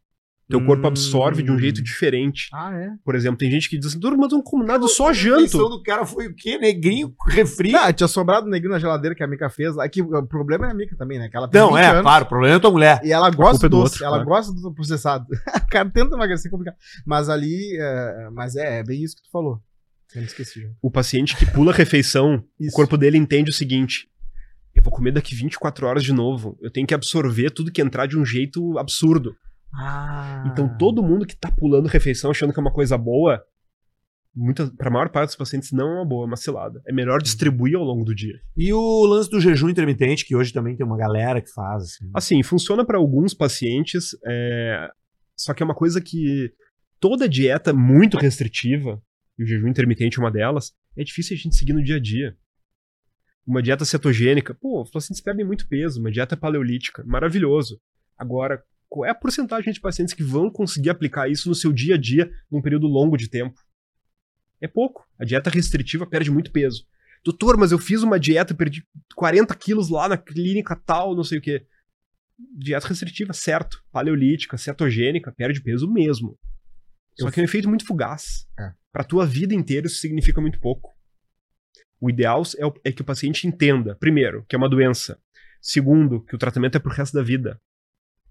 Teu corpo Hum. absorve de um jeito diferente. Ah, é? Por exemplo, tem gente que diz assim, "Duro, mas eu não como nada, só A refeição janto. do cara foi o quê? Negrinho, refri? Não, tinha sobrado negrinho na geladeira que a Mica fez. Aqui, o problema é a Mica também, né? Que ela tem Não, 20 é, anos claro, o problema é tua mulher. E ela A gosta é do do doce, outro, ela gosta do processado. o cara tenta emagrecer, é complicado. Mas ali, é, mas é, é bem isso que tu falou. Eu me esqueci já. O paciente que pula a refeição, o corpo dele entende o seguinte: eu vou comer daqui 24 horas de novo. Eu tenho que absorver tudo que entrar de um jeito absurdo. Ah. Então todo mundo que tá pulando refeição achando que é uma coisa boa, muita, pra maior parte dos pacientes não é uma boa, é uma cilada. É melhor distribuir ao longo do dia. E o lance do jejum intermitente, que hoje também tem uma galera que faz. Assim. Assim, funciona para alguns pacientes, é, só que é uma coisa que toda dieta muito restritiva, e o jejum intermitente é uma delas, é difícil a gente seguir no dia a dia. Uma dieta cetogênica, pô, os pacientes perdem muito peso, uma dieta paleolítica, maravilhoso. Agora, qual é a porcentagem de pacientes que vão conseguir aplicar isso no seu dia a dia num período longo de tempo? É pouco. A dieta restritiva perde muito peso. Doutor, mas eu fiz uma dieta, perdi 40 quilos lá na clínica tal, não sei o quê. Dieta restritiva, certo. Paleolítica, cetogênica, perde peso mesmo. Só que é um efeito muito fugaz. É. Pra tua vida inteira isso significa muito pouco. O ideal é, o- é que o paciente entenda, primeiro, que é uma doença. Segundo, que o tratamento é pro resto da vida.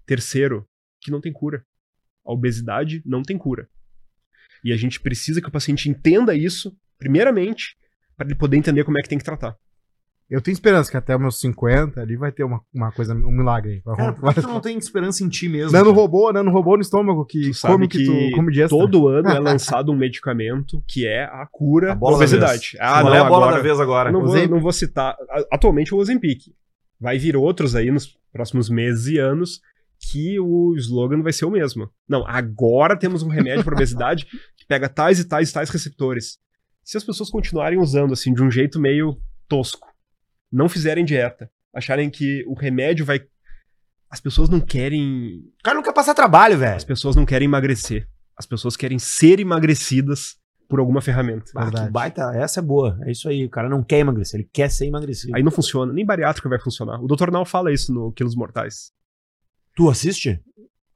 Terceiro, que não tem cura. A obesidade não tem cura. E a gente precisa que o paciente entenda isso, primeiramente, para ele poder entender como é que tem que tratar. Eu tenho esperança que até os meus 50 ali vai ter uma, uma coisa, um milagre aí. Cara, por que tu não tem esperança em ti mesmo? Nano robô, nano robô no estômago que Tu sabe come que, que tu come de extra. Todo ano é lançado um medicamento que é a cura A da bola da obesidade. Ah, não, é a bola agora, da vez agora? não, vou, não vou citar. Atualmente o Ozempic. Vai vir outros aí nos próximos meses e anos que o slogan vai ser o mesmo. Não, agora temos um remédio para obesidade que pega tais e tais e tais receptores. Se as pessoas continuarem usando assim de um jeito meio tosco, não fizerem dieta, acharem que o remédio vai as pessoas não querem O cara não quer passar trabalho, velho. as pessoas não querem emagrecer. As pessoas querem ser emagrecidas por alguma ferramenta. Ah, que Verdade. baita, essa é boa. É isso aí. O cara não quer emagrecer, ele quer ser emagrecido. Aí não funciona. Nem bariátrica vai funcionar. O Dr. Nal fala isso no Quilos Mortais. Tu assiste?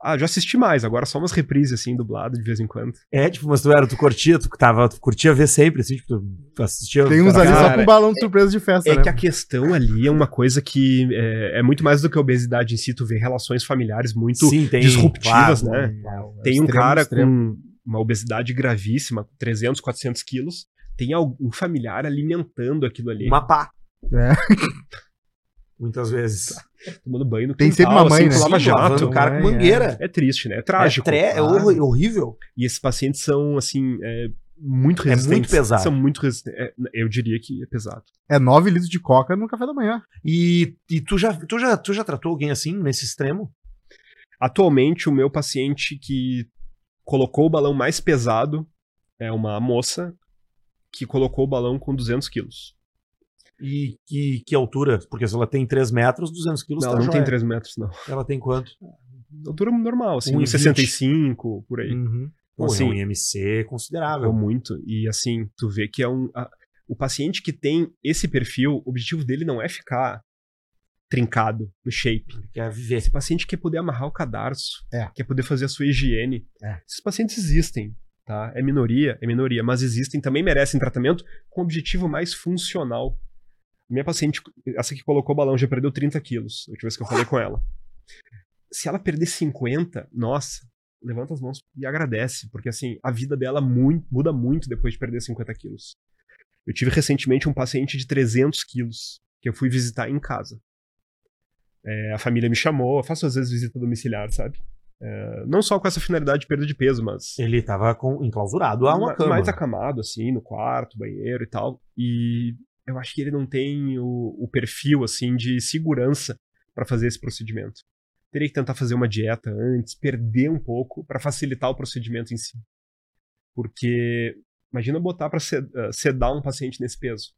Ah, já assisti mais, agora só umas reprises assim, dublado de vez em quando. É, tipo, mas tu era, tu curtia, tu, tava, tu curtia ver sempre, assim, tipo, tu assistia. Tem uns cara, ali só com balão de surpresa de festa, É né? que a questão ali é uma coisa que é, é muito mais do que a obesidade em si, tu vê relações familiares muito Sim, tem, disruptivas, claro, né? É, Tem um extremo, cara extremo. com uma obesidade gravíssima, 300, 400 quilos, tem algum familiar alimentando aquilo ali, Uma pá. É. Muitas vezes. tomando banho no Tem sempre quintal, uma mãe, assim, né? lavando lava-jato. o cara com É, mangueira. É triste, né? É trágico. É, tre- é horri- horrível. E esses pacientes são, assim, é, muito É muito resistentes. pesado. São muito resistentes. É, eu diria que é pesado. É 9 litros de coca no café da manhã. E, e tu, já, tu, já, tu já tratou alguém assim, nesse extremo? Atualmente, o meu paciente que colocou o balão mais pesado é uma moça que colocou o balão com 200 quilos. E que, que altura? Porque se ela tem 3 metros, 200 quilos Não, tá ela não tem joia. 3 metros, não. Ela tem quanto? Altura normal, assim, 1,20. 65, por aí. Uhum. Pô, Assim, é um IMC considerável. muito. E assim, tu vê que é um. a- o paciente que tem esse perfil, o objetivo dele não é ficar trincado no shape. Quer viver. Esse paciente quer poder amarrar o cadarço, É. quer poder fazer a sua higiene. É. Esses pacientes existem, tá? É minoria, é minoria, mas existem, também merecem tratamento com objetivo mais funcional. Minha paciente, essa que colocou o balão, já perdeu 30 quilos, a última vez que eu falei com ela. Se ela perder 50, nossa, levanta as mãos e agradece, porque assim, a vida dela muito- muda muito depois de perder 50 quilos. Eu tive recentemente um paciente de 300 quilos, que eu fui visitar em casa. É, a família me chamou, eu faço às vezes visita domiciliar, sabe? É, não só com essa finalidade de perda de peso, mas Ele tava com, enclausurado a uma ma- cama. mais acamado, assim, no quarto, banheiro e tal. E eu acho que ele não tem o, o perfil, assim, de segurança para fazer esse procedimento. Teria que tentar fazer uma dieta antes, perder um pouco para facilitar o procedimento em si. Porque imagina botar para sedar um paciente nesse peso.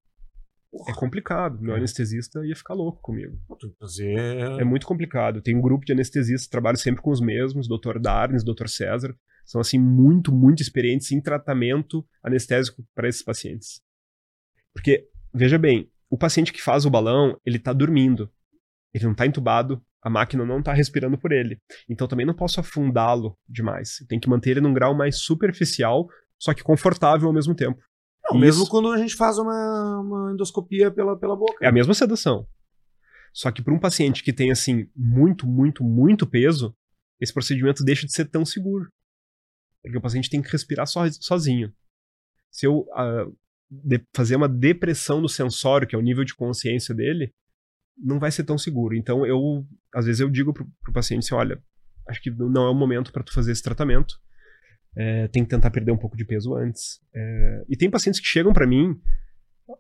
É complicado. Meu É. anestesista ia ficar louco comigo. Fazer... É muito complicado. Tem um grupo de anestesistas, trabalho sempre com os mesmos, Dr. Darnes, Dr. César. São, assim, muito, muito experientes em tratamento anestésico para esses pacientes. Porque, veja bem, o paciente que faz o balão, ele tá dormindo. Ele não tá entubado, a máquina não tá respirando por ele. Então também não posso afundá-lo demais. Tem que manter ele num grau mais superficial, só que confortável ao mesmo tempo. Não, mesmo quando a gente faz uma, uma endoscopia pela, pela boca. É a mesma sedação. Só que para um paciente que tem, assim, muito, muito, muito peso, esse procedimento deixa de ser tão seguro. Porque o paciente tem que respirar so- sozinho. Se eu de- fazer uma depressão no sensório, que é o nível de consciência dele, não vai ser tão seguro. Então, eu, às vezes, eu digo pro, pro paciente assim: olha, acho que não é o momento para tu fazer esse tratamento. É, tem que tentar perder um pouco de peso antes. É, e tem pacientes que chegam para mim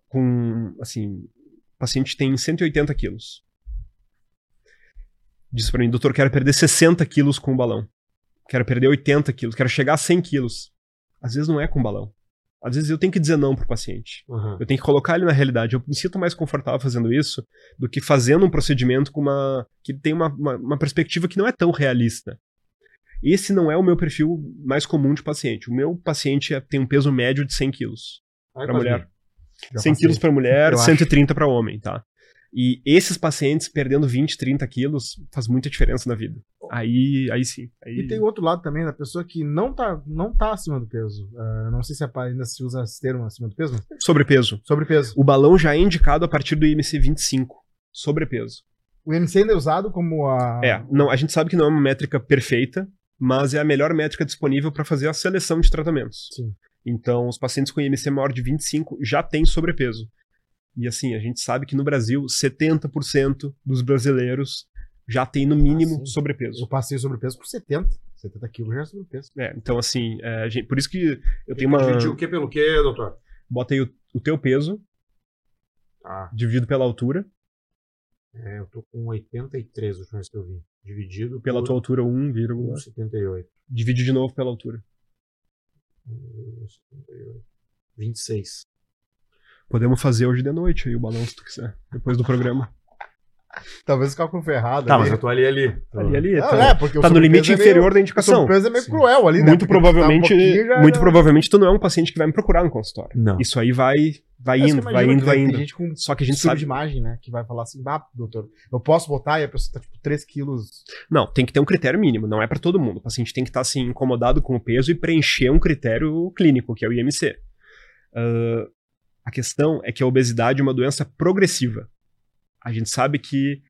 com, assim, paciente tem 180 quilos. Diz para mim, doutor, quero perder 60 quilos com o balão. Quero perder 80 quilos, quero chegar a 100 quilos. Às vezes não é com balão. Às vezes eu tenho que dizer não pro paciente. Uhum. Eu tenho que colocar ele na realidade. Eu me sinto mais confortável fazendo isso do que fazendo um procedimento com uma que tem uma, uma, uma perspectiva que não é tão realista. Esse não é o meu perfil mais comum de paciente. O meu paciente é- tem um peso médio de 100 quilos para mulher. Já 100 passei. quilos para mulher, Eu acho. 130 para homem, tá? E esses pacientes perdendo 20, 30 quilos faz muita diferença na vida. Aí, aí sim. Aí... E tem o outro lado também, da pessoa que não tá, não tá acima do peso. Ah, não sei se ainda se usa esse termo acima do peso, mas Sobrepeso. sobrepeso. O balão já é indicado a partir do IMC 25. Sobrepeso. O MC ainda é usado como a. É, não, a gente sabe que não é uma métrica perfeita, mas é a melhor métrica disponível para fazer a seleção de tratamentos. Sim. Então, os pacientes com IMC maior de 25 já têm sobrepeso. E assim, a gente sabe que no Brasil, 70% dos brasileiros já tem no mínimo Ah, sobrepeso. Eu passei sobrepeso por 70. 70 quilos já é sobrepeso. É, então, assim, é, gente- por isso que eu tenho uma. Dividir o que pelo que, doutor? Bota aí o, o teu peso, Tá. dividido pela altura, É, eu tô com 83, a última vez que eu vi. Dividido pela por tua altura 1, 78. divide de novo pela altura. 78. 26. Podemos fazer hoje de noite aí o balão, se tu quiser, depois do programa. Talvez o cálculo foi errado. Tá, ali. mas eu tô ali ali. Ali, ali, Ah, tá, é, porque tá no limite é meio- inferior da O indicação. sobrepeso é meio Sim. cruel ali, né? Muito Porque provavelmente, tá um muito já- provavelmente tu não é um paciente que vai me procurar no consultório. Não. Isso aí vai, vai É indo, vai indo, que vai indo. Tem gente com Só que a gente sabe. de imagem, né? Que vai falar assim, bah, doutor, eu posso botar e a pessoa tá tipo 3 quilos. Não, tem que ter um critério mínimo, não é pra todo mundo. O paciente tem que estar assim incomodado com o peso e preencher um critério clínico, que é o IMC. Ah, a questão é que a obesidade é uma doença progressiva. A gente sabe que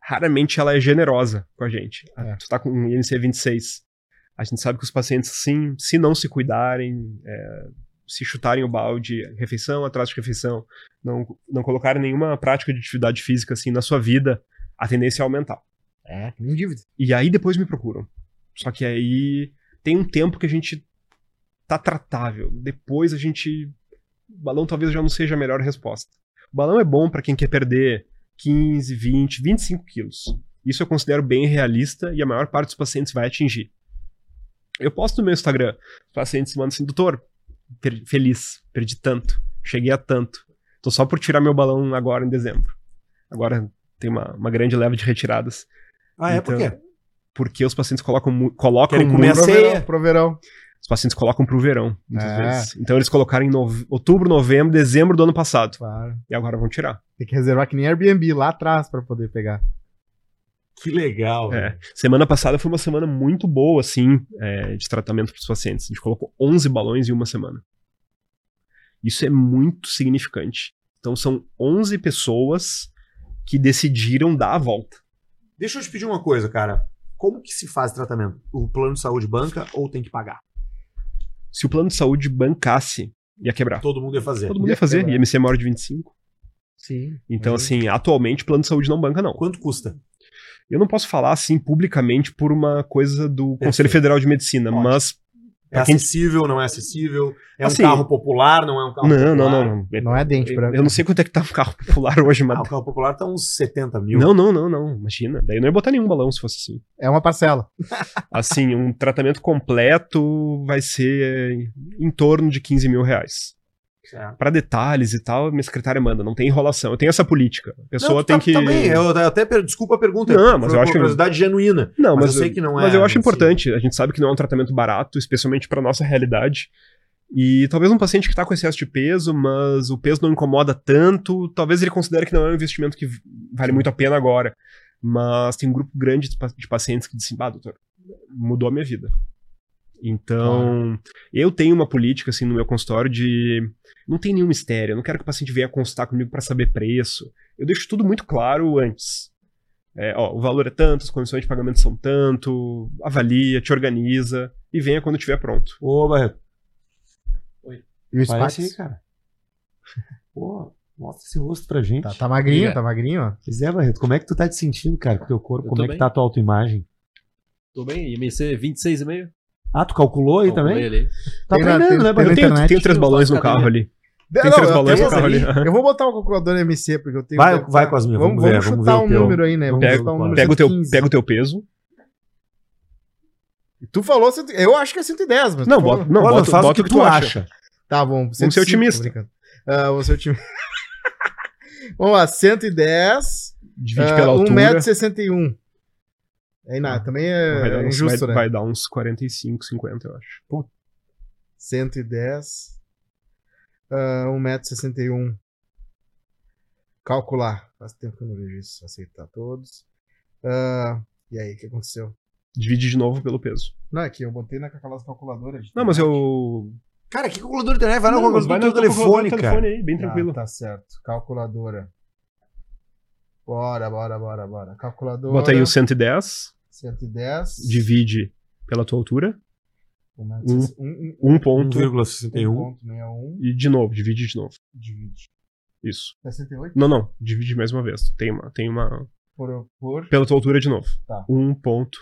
raramente ela é generosa com a gente. É. Tu tá com um IMC 26. A gente sabe que os pacientes, sim, se não se cuidarem, é, se chutarem o balde, refeição atrás de refeição, não, não colocarem nenhuma prática de atividade física assim na sua vida, a tendência é aumentar. É, nem dívida. E aí depois me procuram. Só que aí tem um tempo que a gente tá tratável. Depois a gente. O balão talvez já não seja a melhor resposta. O balão é bom pra quem quer perder 15, 20, 25 quilos. Isso eu considero bem realista e a maior parte dos pacientes vai atingir. Eu posto no meu Instagram, os pacientes mandam assim, doutor, per- feliz, perdi tanto, cheguei a tanto. Tô só por tirar meu balão agora em dezembro. Agora tem uma, uma grande leva de retiradas Ah, é? Então, Por quê? porque os pacientes colocam, colocam Querem comer ceia. verão, pro verão. Os pacientes colocam pro verão, muitas É. vezes. Então eles colocaram em nove- outubro, novembro, dezembro do ano passado. Claro. E agora vão tirar. Tem que reservar que nem Airbnb lá atrás pra poder pegar. Que legal. É. Semana passada foi uma semana muito boa, assim, é, de tratamento pros pacientes. A gente colocou 11 balões em uma semana. Isso é muito significante. Então são 11 pessoas que decidiram dar a volta. Deixa eu te pedir uma coisa, cara. Como que se faz tratamento? O plano de saúde banca ou tem que pagar? Se o plano de saúde bancasse, ia quebrar. Todo mundo ia fazer. Todo mundo ia fazer, quebrar. IMC maior de 25. Sim. Então, assim, atualmente o plano de saúde não banca, não. Quanto custa? Eu não posso falar assim publicamente por uma coisa do Perfeito. Conselho Federal de Medicina, Ótimo. mas. É acessível, não é acessível? É um Assim, carro popular, não é um carro Não, popular? não, não, não. Não é dente Eu, branco. eu não sei quanto é que tá um carro popular hoje, mas. Ah, o carro popular tá uns 70 mil. Não, não, não, não. Imagina. Daí eu não ia botar nenhum balão se fosse assim. É uma parcela. Assim, um tratamento completo vai ser em torno de 15 mil reais. Pra detalhes e tal, minha secretária manda. Não tem enrolação. Eu tenho essa política. A pessoa Não, tem tá, que. Bem, eu até per- desculpa a pergunta. Não, mas foi eu uma acho- curiosidade genuína. Não, mas mas, eu sei que não é Mas eu acho assim. importante. A gente sabe que não é um tratamento barato, especialmente para nossa realidade. E talvez um paciente que está com excesso de peso, mas o peso não incomoda tanto, talvez ele considere que não é um investimento que vale muito a pena agora. Mas tem um grupo grande de pacientes que dizem, ah, doutor, mudou a minha vida. Então, eu tenho uma política, assim, no meu consultório de... Não tem nenhum mistério, eu não quero que o paciente venha consultar comigo para saber preço. Eu deixo tudo muito claro antes. É, ó, o valor é tanto, as condições de pagamento são tanto, avalia, te organiza e venha quando estiver pronto. Ô, Barreto, E o parece aí, cara. Pô, mostra esse rosto pra gente. Tá, tá magrinho, Obrigado. tá magrinho, ó. Pois é, Barreto, como é que tu tá te sentindo, cara, com o teu corpo? Eu Como é que tá a tua autoimagem? Tô bem, IMC 26,5. Ah, tu calculou aí Calculei também? ali. Tá Tem na- tem- né, tem? Eu tenho, internet, tenho três balões no carro ali. Tem três eu balões no carro ali. ali. Eu vou botar o calculador MC, porque eu tenho. Vai- vai, Cosminha, Vamos, vamos ver, vamos vamos chutar ver o um teu. número aí, né? Vamos Pega- chutar um número Pega o, teu, 115. pega o teu peso. Tu falou, cento- eu acho que é 110, mas. Não, tu falou- bota, não, Olha, bota, faz bota o que tu acha. Tá bom. ser 105, otimista. tô brincando. Ah, vou ser otimista. Vamos lá, 110. Divide ah, pela altura. 1,61m. Aí nada, também vai, é dar uns, injusto, vai, né? vai dar uns 45, 50, eu acho. 110. ah, 1,61m. Calcular. Faz tempo que eu não vejo isso. Aceitar todos. Ah, e aí, o que aconteceu? Divide de novo pelo peso. Não, é que eu botei naquelas calculadoras. de Não, mas eu. Cara, que calculador de internet? Vai na calculadora vai do telefone, cara. telefone aí, bem tranquilo. Ah, tá certo. Calculadora. Bora, bora, bora, bora. Calculadora. Bota aí o 110, 110. divide pela tua altura, Um, um- um, 1 ponto 1,61. 1.61. e de novo, divide de novo. Divide. Isso. 68 Não, não, divide mais uma vez. Tem uma, tem uma. por, por Pela tua altura de novo. Tá. 1 ponto.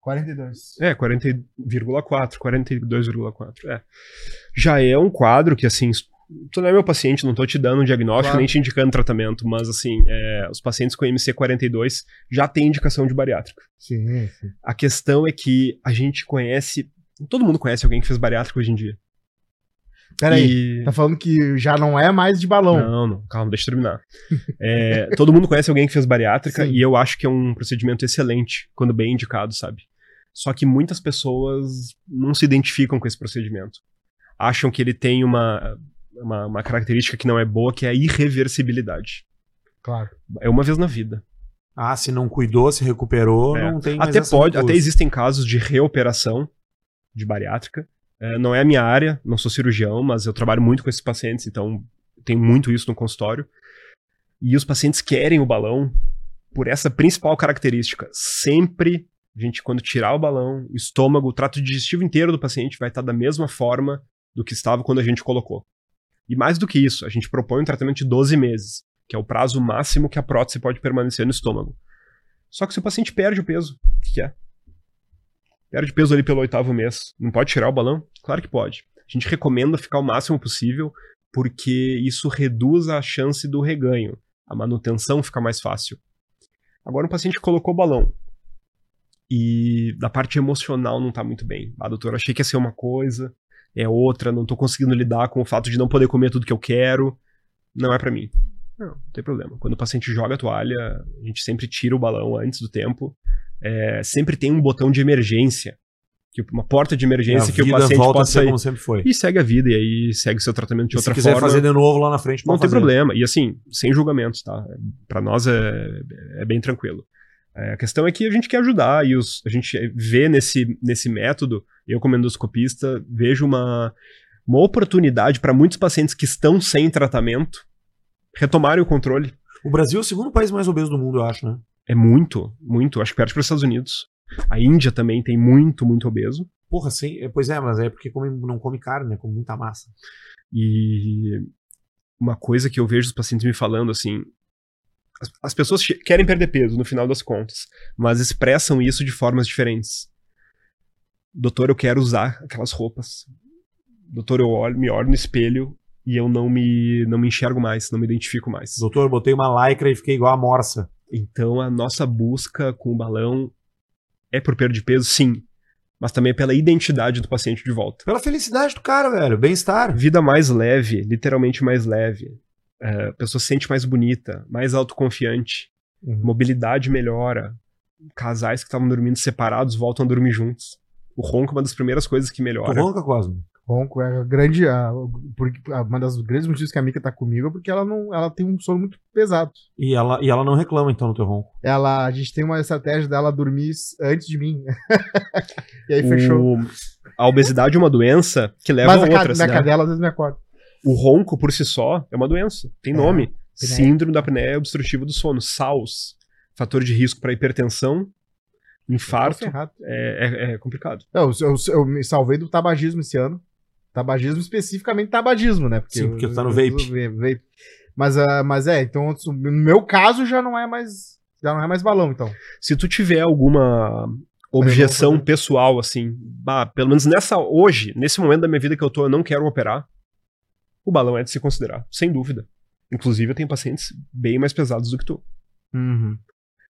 42. É, 40,4, 42,4. É. Já é um quadro que, assim, tu não é meu paciente, não tô te dando um diagnóstico, Claro. nem te indicando tratamento, mas, assim, é, os pacientes com MC42 já têm indicação de bariátrica. Sim, sim. A questão é que a gente conhece. Todo mundo conhece alguém que fez bariátrica hoje em dia. Peraí, E- tá falando que já não é mais de balão. Não, não, calma, deixa eu terminar. É, todo mundo conhece alguém que fez bariátrica Sim. e eu acho que é um procedimento excelente, quando bem indicado, sabe? Só que muitas pessoas não se identificam com esse procedimento. Acham que ele tem uma, uma, uma característica que não é boa, que é a irreversibilidade. Claro. É uma vez na vida. Ah, se não cuidou, se recuperou, É. não tem Até pode, até existem casos de reoperação de bariátrica. É, não é a minha área, não sou cirurgião, mas eu trabalho muito com esses pacientes, então tenho muito isso no consultório. E os pacientes querem o balão por essa principal característica. Sempre, a gente, quando tirar o balão, o estômago, o trato digestivo inteiro do paciente vai estar da mesma forma do que estava quando a gente colocou. E mais do que isso, a gente propõe um tratamento de 12 meses, que é o prazo máximo que a prótese pode permanecer no estômago. Só que se o paciente perde o peso, o que, que é? Perde peso ali pelo oitavo mês. Não pode tirar o balão? Claro que pode. A gente recomenda ficar o máximo possível, porque isso reduz a chance do reganho. A manutenção fica mais fácil. Agora, um paciente colocou o balão e da parte emocional não tá muito bem. Ah, doutor, achei que ia ser uma coisa, é outra, não tô conseguindo lidar com o fato de não poder comer tudo que eu quero. Não é pra mim. Não, não tem problema. Quando o paciente joga a toalha, a gente sempre tira o balão antes do tempo. É, sempre tem um botão de emergência. Que, uma porta de E a emergência que o paciente volta a possa ser sair. como sempre foi. E segue a vida, e aí segue seu tratamento de E se outra quiser forma. fazer de novo lá na frente, Não tem fazer. problema. E assim, sem julgamentos, tá? Pra nós é, é bem tranquilo. É, a questão é que a gente quer ajudar e os, a gente vê nesse, nesse método, eu como endoscopista, vejo uma, uma oportunidade para muitos pacientes que estão sem tratamento retomarem o controle. O Brasil é o segundo país mais obeso do mundo, eu acho, né? É muito, muito. Acho que perde para os Estados Unidos. A Índia também tem muito, muito obeso. Porra, sim. é, Pois é, mas é porque come- não come carne, né? Come muita massa. E uma coisa que eu vejo os pacientes me falando assim. As, as pessoas querem perder peso no final das contas, mas expressam isso de formas diferentes. Doutor, eu quero usar aquelas roupas. Doutor, eu olho, me olho no espelho e eu não me, não me enxergo mais, não me identifico mais. Doutor, botei uma lycra e fiquei igual a morsa. Então a nossa busca com o balão é por perda de peso, sim, mas também é pela identidade do paciente de volta. Pela felicidade do cara, velho. Bem-estar. Vida mais leve, literalmente mais leve. É, a pessoa se sente mais bonita, mais autoconfiante. Uhum. Mobilidade melhora. Casais que estavam dormindo separados voltam a dormir juntos. O ronco é uma das primeiras coisas que Tu melhora. ronca, Cosmo? Ronco é a grande. A, uma das grandes motivos que a Mika tá comigo é porque ela não. Ela tem um sono muito pesado. E ela, e ela não reclama, então, no teu ronco. Ela, a gente tem uma estratégia dela dormir antes de mim. e aí fechou. O- a obesidade é uma doença que leva Mas a a ca- outras. na né? cadela às vezes me acorda. O ronco por si só é uma doença. Tem É, nome. Síndrome da apneia obstrutiva do sono. SAUS. Fator de risco para hipertensão, infarto. É, é- é complicado. Eu, eu, eu me salvei do tabagismo esse ano. Tabagismo, especificamente tabagismo, né? Sim, porque eu- tu tá no vape. eu- vape. Mas, ah, mas é, então no meu caso já não é mais Já não é mais balão, então. Se tu tiver alguma objeção pessoal, assim, bah, pelo menos nessa, hoje, nesse momento da minha vida que eu tô, eu não quero operar, o balão é de se considerar, sem dúvida. Inclusive, eu tenho pacientes bem mais pesados do que tu.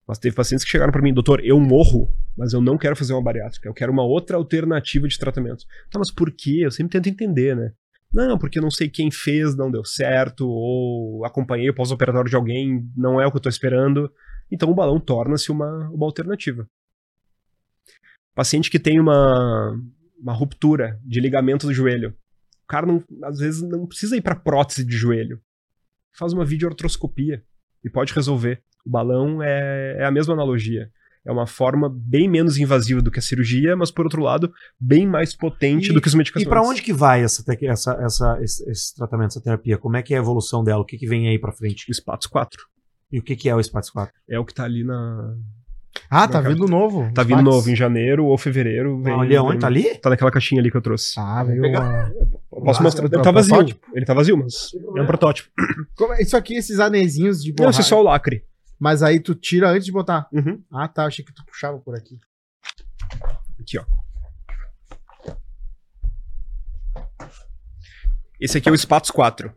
Mas teve pacientes que chegaram pra mim, doutor, eu morro, mas eu não quero fazer uma bariátrica, eu quero uma outra alternativa de tratamento. Tá, mas por quê? Eu sempre tento entender, né? Não, porque eu não sei quem fez, não deu certo, ou acompanhei o pós-operatório de alguém, não é o que eu tô esperando. Então o balão torna-se uma, uma alternativa. Paciente que tem uma, uma ruptura de ligamento do joelho. O cara, não, às vezes, não precisa ir para prótese de joelho. Faz uma videoartroscopia e pode resolver. O balão é, é a mesma analogia. É uma forma bem menos invasiva do que a cirurgia, mas, por outro lado, bem mais potente E- do que os E medicações. pra onde que vai essa, essa, essa, esse, esse tratamento, essa terapia? Como é que é a evolução dela? O que, que vem aí pra frente? O Spatos 4 E o que, que é o Spates 4? é o que tá ali na. Ah, tá Não, vindo novo. Tá vindo fax. novo em janeiro ou fevereiro. Vem, Olha onde? vem- Tá ali? Tá naquela caixinha ali que eu trouxe. Ah, veio Posso Ah, mostrar. é Ele tá vazio. Ele tá vazio, mas é um protótipo. Como é- Isso aqui, esses anezinhos de Não, borracha. esse é só o lacre. Mas aí tu tira antes de botar. Uhum. Ah, tá. Achei que tu puxava por aqui. Aqui, ó. Esse aqui é o Spatos 4.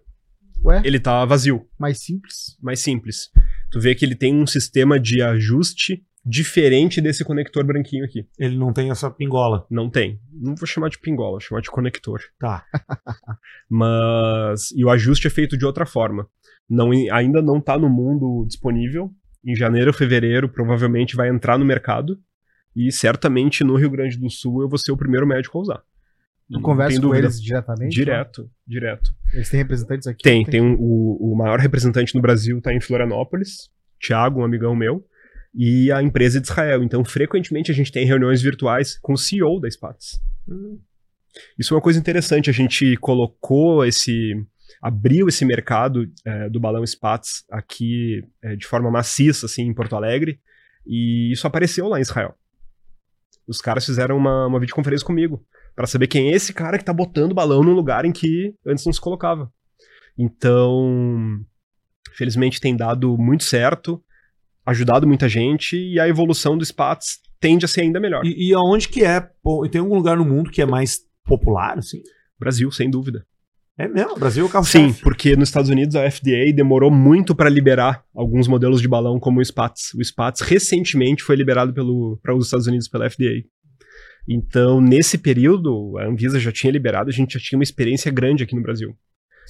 Ué? Ele tá vazio, Mais simples. mais simples. Tu vê que ele tem um sistema de ajuste diferente desse conector branquinho aqui. Ele não tem essa pingola. Não tem. Não vou chamar de pingola, vou chamar de conector. Tá. Mas. E o ajuste é feito de outra forma. Não, ainda não tá no mundo disponível. Em janeiro ou fevereiro, provavelmente vai entrar no mercado. E certamente no Rio Grande do Sul eu vou ser o primeiro médico a usar. Tu Não conversa tem com eles diretamente? Direto, direto. Eles têm representantes aqui? Tem, tem um- o, o maior representante no Brasil tá em Florianópolis, Thiago, um amigão meu, e a empresa de Israel. Então, frequentemente a gente tem reuniões virtuais com o CEO da Spats. Isso é uma coisa interessante, a gente colocou esse. abriu esse mercado eh, do balão Spats aqui eh, de forma maciça, assim, em Porto Alegre, e isso apareceu lá em Israel. Os caras fizeram uma, uma videoconferência comigo, para saber quem é esse cara que tá botando balão num lugar em que antes não se colocava. Então, felizmente tem dado muito certo, ajudado muita gente, e a evolução do Spats tende a ser ainda melhor. E, e aonde que é? Pô, tem algum lugar no mundo que é mais popular, assim? Brasil, sem dúvida. É mesmo, o Brasil é o carro Sim, porque nos Estados Unidos a FDA demorou muito para liberar alguns modelos de balão como o Spats. O Spats recentemente foi liberado para os Estados Unidos pela FDA. Então, nesse período, a Anvisa já tinha liberado, a gente já tinha uma experiência grande aqui no Brasil.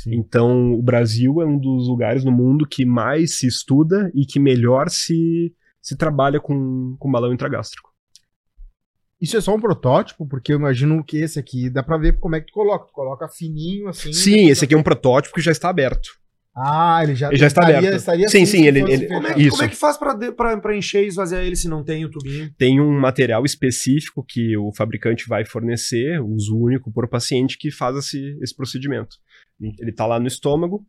Sim. Então, o Brasil é um dos lugares no mundo que mais se estuda e que melhor se, se trabalha com, com balão intragástrico. Isso é só um protótipo, porque eu imagino que esse aqui dá pra ver como é que tu coloca. Tu coloca fininho assim. Sim, esse aqui é um protótipo que já está aberto. Ah, ele já, Ele já está estaria- aberto. estaria Sim, assim sim, ele- ele-. Como é, que- Isso. como é que faz pra encher e esvaziar ele se não tem o tubinho? tem um material específico que o fabricante vai fornecer, uso único por paciente, que faz esse, esse procedimento. Ele está lá no estômago,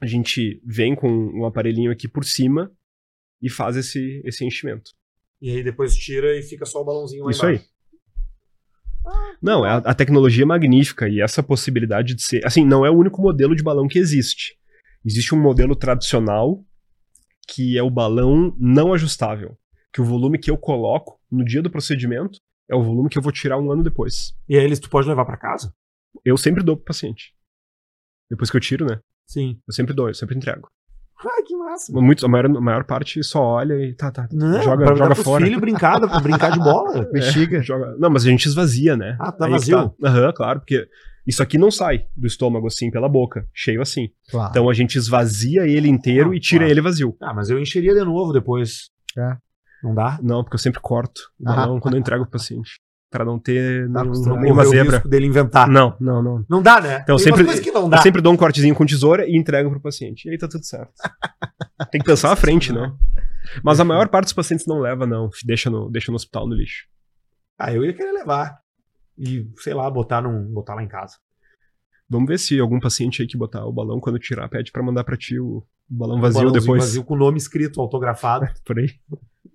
a gente vem com um aparelhinho aqui por cima e faz esse, esse enchimento. E aí depois tira e fica só o balãozinho lá Isso aí. embaixo. Não, é a, a tecnologia é magnífica e essa possibilidade de ser. Assim, não é o único modelo de balão que existe. Existe um modelo tradicional que é o balão não ajustável. Que o volume que eu coloco no dia do procedimento é o volume que eu vou tirar um ano depois. E aí eles tu pode levar pra casa? Eu sempre dou pro paciente. Depois que eu tiro, né? Sim. Eu sempre dou, eu sempre entrego. Ah, que massa. Muitos, a, maior, a maior parte só olha e tá, tá. Não, joga pra joga fora. filhos brincar, pra brincar de bola. Bexiga. Joga- Não, mas a gente esvazia, né? Ah, tá Aí vazio? tá. Aham, claro, porque isso aqui não sai do estômago assim pela boca, cheio assim. Claro. Então a gente esvazia ele inteiro Ah, e tira claro. ele vazio. Ah, mas eu encheria de novo depois. É. Não dá? Não, porque eu sempre corto o Ah. balão quando eu entrego pro paciente. Pra não ter Tá nenhum- nenhuma o zebra. risco dele inventar. Não, não, não. Não dá, né? Então, Tem sempre- que não dá. Eu sempre dou um cortezinho com tesoura e entrego pro paciente. E aí tá tudo certo. Tem que pensar à frente, né? Mas a maior parte dos pacientes não leva, não. Deixa no, deixa no hospital no lixo. Ah, eu ia querer levar. E, sei lá, botar, num, botar lá em casa. Vamos ver se algum paciente aí que botar o balão, quando tirar, pede pra mandar pra ti o balão vazio balãozinho depois. Vazio com o nome escrito, autografado. Por aí.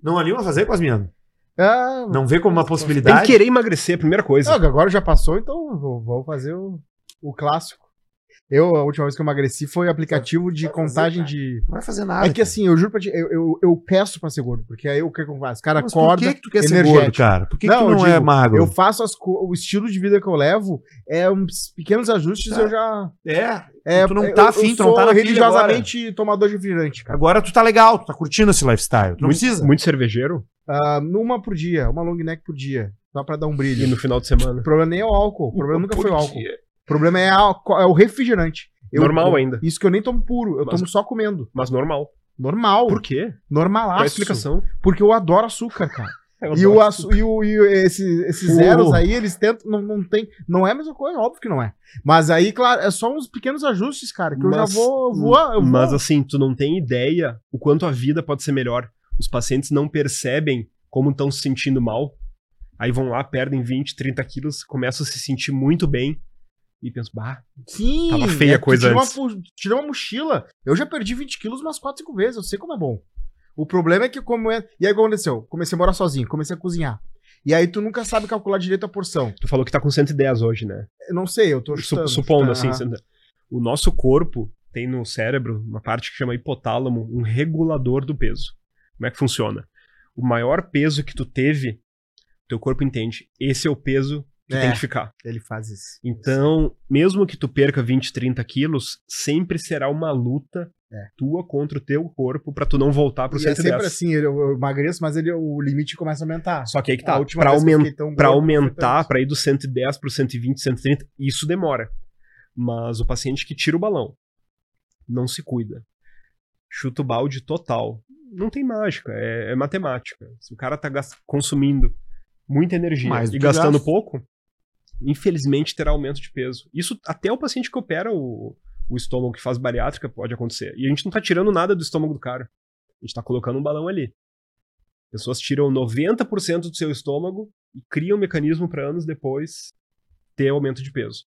Não anima a fazer, Cosmiano? Ah, Não vê como uma Tem possibilidade? que querer emagrecer, a primeira coisa. não, agora já passou, então vou, vou fazer o, o clássico. Eu, a última vez que eu emagreci foi aplicativo de fazer, contagem cara. de. Não vai fazer nada. É que assim, eu juro pra ti, eu, eu, eu peço pra ser gordo, porque aí o que que eu faço? O cara Mas acorda. por que, que tu quer ser gordo, cara? Por que, que Não, tu eu não é digo, magro? Eu faço as co- o estilo de vida que eu levo, é uns pequenos ajustes, Tá. eu já. É. É, Tu não tá eu afim, tu não sou tá na religiosamente tomador de refrigerante, cara. Agora tu tá legal, tu tá curtindo esse lifestyle. Tu não muito, precisa. muito cervejeiro Ah, uma por dia, uma long neck por dia. Só pra dar um e brilho. no final de semana. O problema nem é o álcool. O problema nunca foi o álcool. dia. O problema é, a- é o refrigerante. Eu- Normal ainda. Isso que eu nem tomo puro, eu Mas- tomo só comendo. Mas normal. Normal. Por quê? Normalaço. Qual é a explicação? Porque eu adoro açúcar, cara. Eu E, o, açu- e, o, e esse- esses O- zeros aí, eles tentam. Não, não tem. Não é a mesma coisa, óbvio que não é. Mas aí, claro, é só uns pequenos ajustes, cara, que eu Mas- já vou. Eu vou, eu vou. Mas assim, tu não tem ideia o quanto a vida pode ser melhor. Os pacientes não percebem como estão se sentindo mal. Aí vão lá, perdem 20, 30 quilos, começam a se sentir muito bem. E pensam, bah, Sim, Tava feia a tu coisa tira uma antes. tira uma mochila. Eu já perdi 20 quilos umas 4, 5 vezes, eu sei como é bom. O problema é que como é. E aí o que aconteceu? Comecei a morar sozinho, comecei a cozinhar. E aí tu nunca sabe calcular direito a porção. tu falou que tá com 110 hoje, né? Eu não sei, eu tô chutando. supondo, assim. O nosso corpo tem no cérebro uma parte que chama hipotálamo, um regulador do peso. Como é que funciona? O maior peso que tu teve, teu corpo entende. Esse é o peso que É. tem que ficar. Ele faz isso. Então, mesmo que tu perca 20, 30 quilos, sempre será uma luta É. tua contra o teu corpo pra tu não voltar pro E é 110. sempre assim, eu, eu emagreço, mas ele, o limite começa a aumentar. Só que aí que tá, última pra, vez que eu aumen- fiquei tão pra gordo, não foi aumentar, pra ir do 110 pro 120, 130, isso demora. Mas o paciente que tira o balão, não se cuida, chuta o balde total, não tem mágica, é, é matemática. Se o cara tá consumindo muita energia Mais e gastando gasta. pouco, infelizmente terá aumento de peso. Isso até o paciente que opera o, o estômago, que faz bariátrica, pode acontecer. E a gente não tá tirando nada do estômago do cara. A gente tá colocando um balão ali. Pessoas tiram 90% do seu estômago e criam um mecanismo para anos depois ter aumento de peso.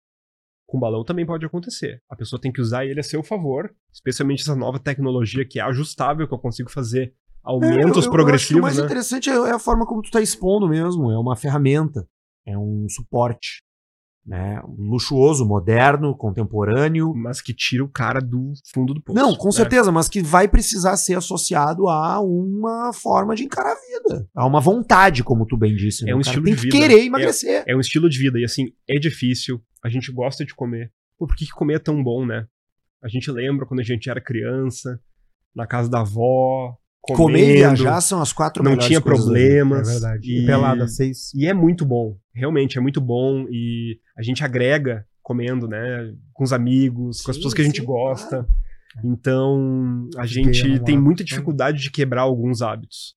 Com balão também pode acontecer. A pessoa tem que usar ele a seu favor, especialmente essa nova tecnologia que é ajustável, que eu consigo fazer aumentos É, eu- eu acho que progressivos, o mais né? interessante é, é a forma como tu tá expondo mesmo. É uma ferramenta, é um suporte. Né? Luxuoso, moderno, contemporâneo. Mas que tira o cara do fundo do poço. Não, com né? certeza, mas que vai precisar ser associado a uma forma de encarar a vida. A uma vontade, como tu bem disse. né? É um cara estilo tem de que vida. querer emagrecer. É um estilo de vida, e assim, é difícil, a gente gosta de comer. Pô, por que, que comer é tão bom, né? A gente lembra quando a gente era criança, na casa da avó, comendo, Comer e viajar são as quatro não melhores tinha problemas. É verdade. E, E pelada, seis. e é muito bom, realmente é muito bom, e a gente agrega comendo, né? Com os amigos, com as Sim, pessoas que a gente sim, gosta. Então, a gente tem muita dificuldade de quebrar alguns hábitos.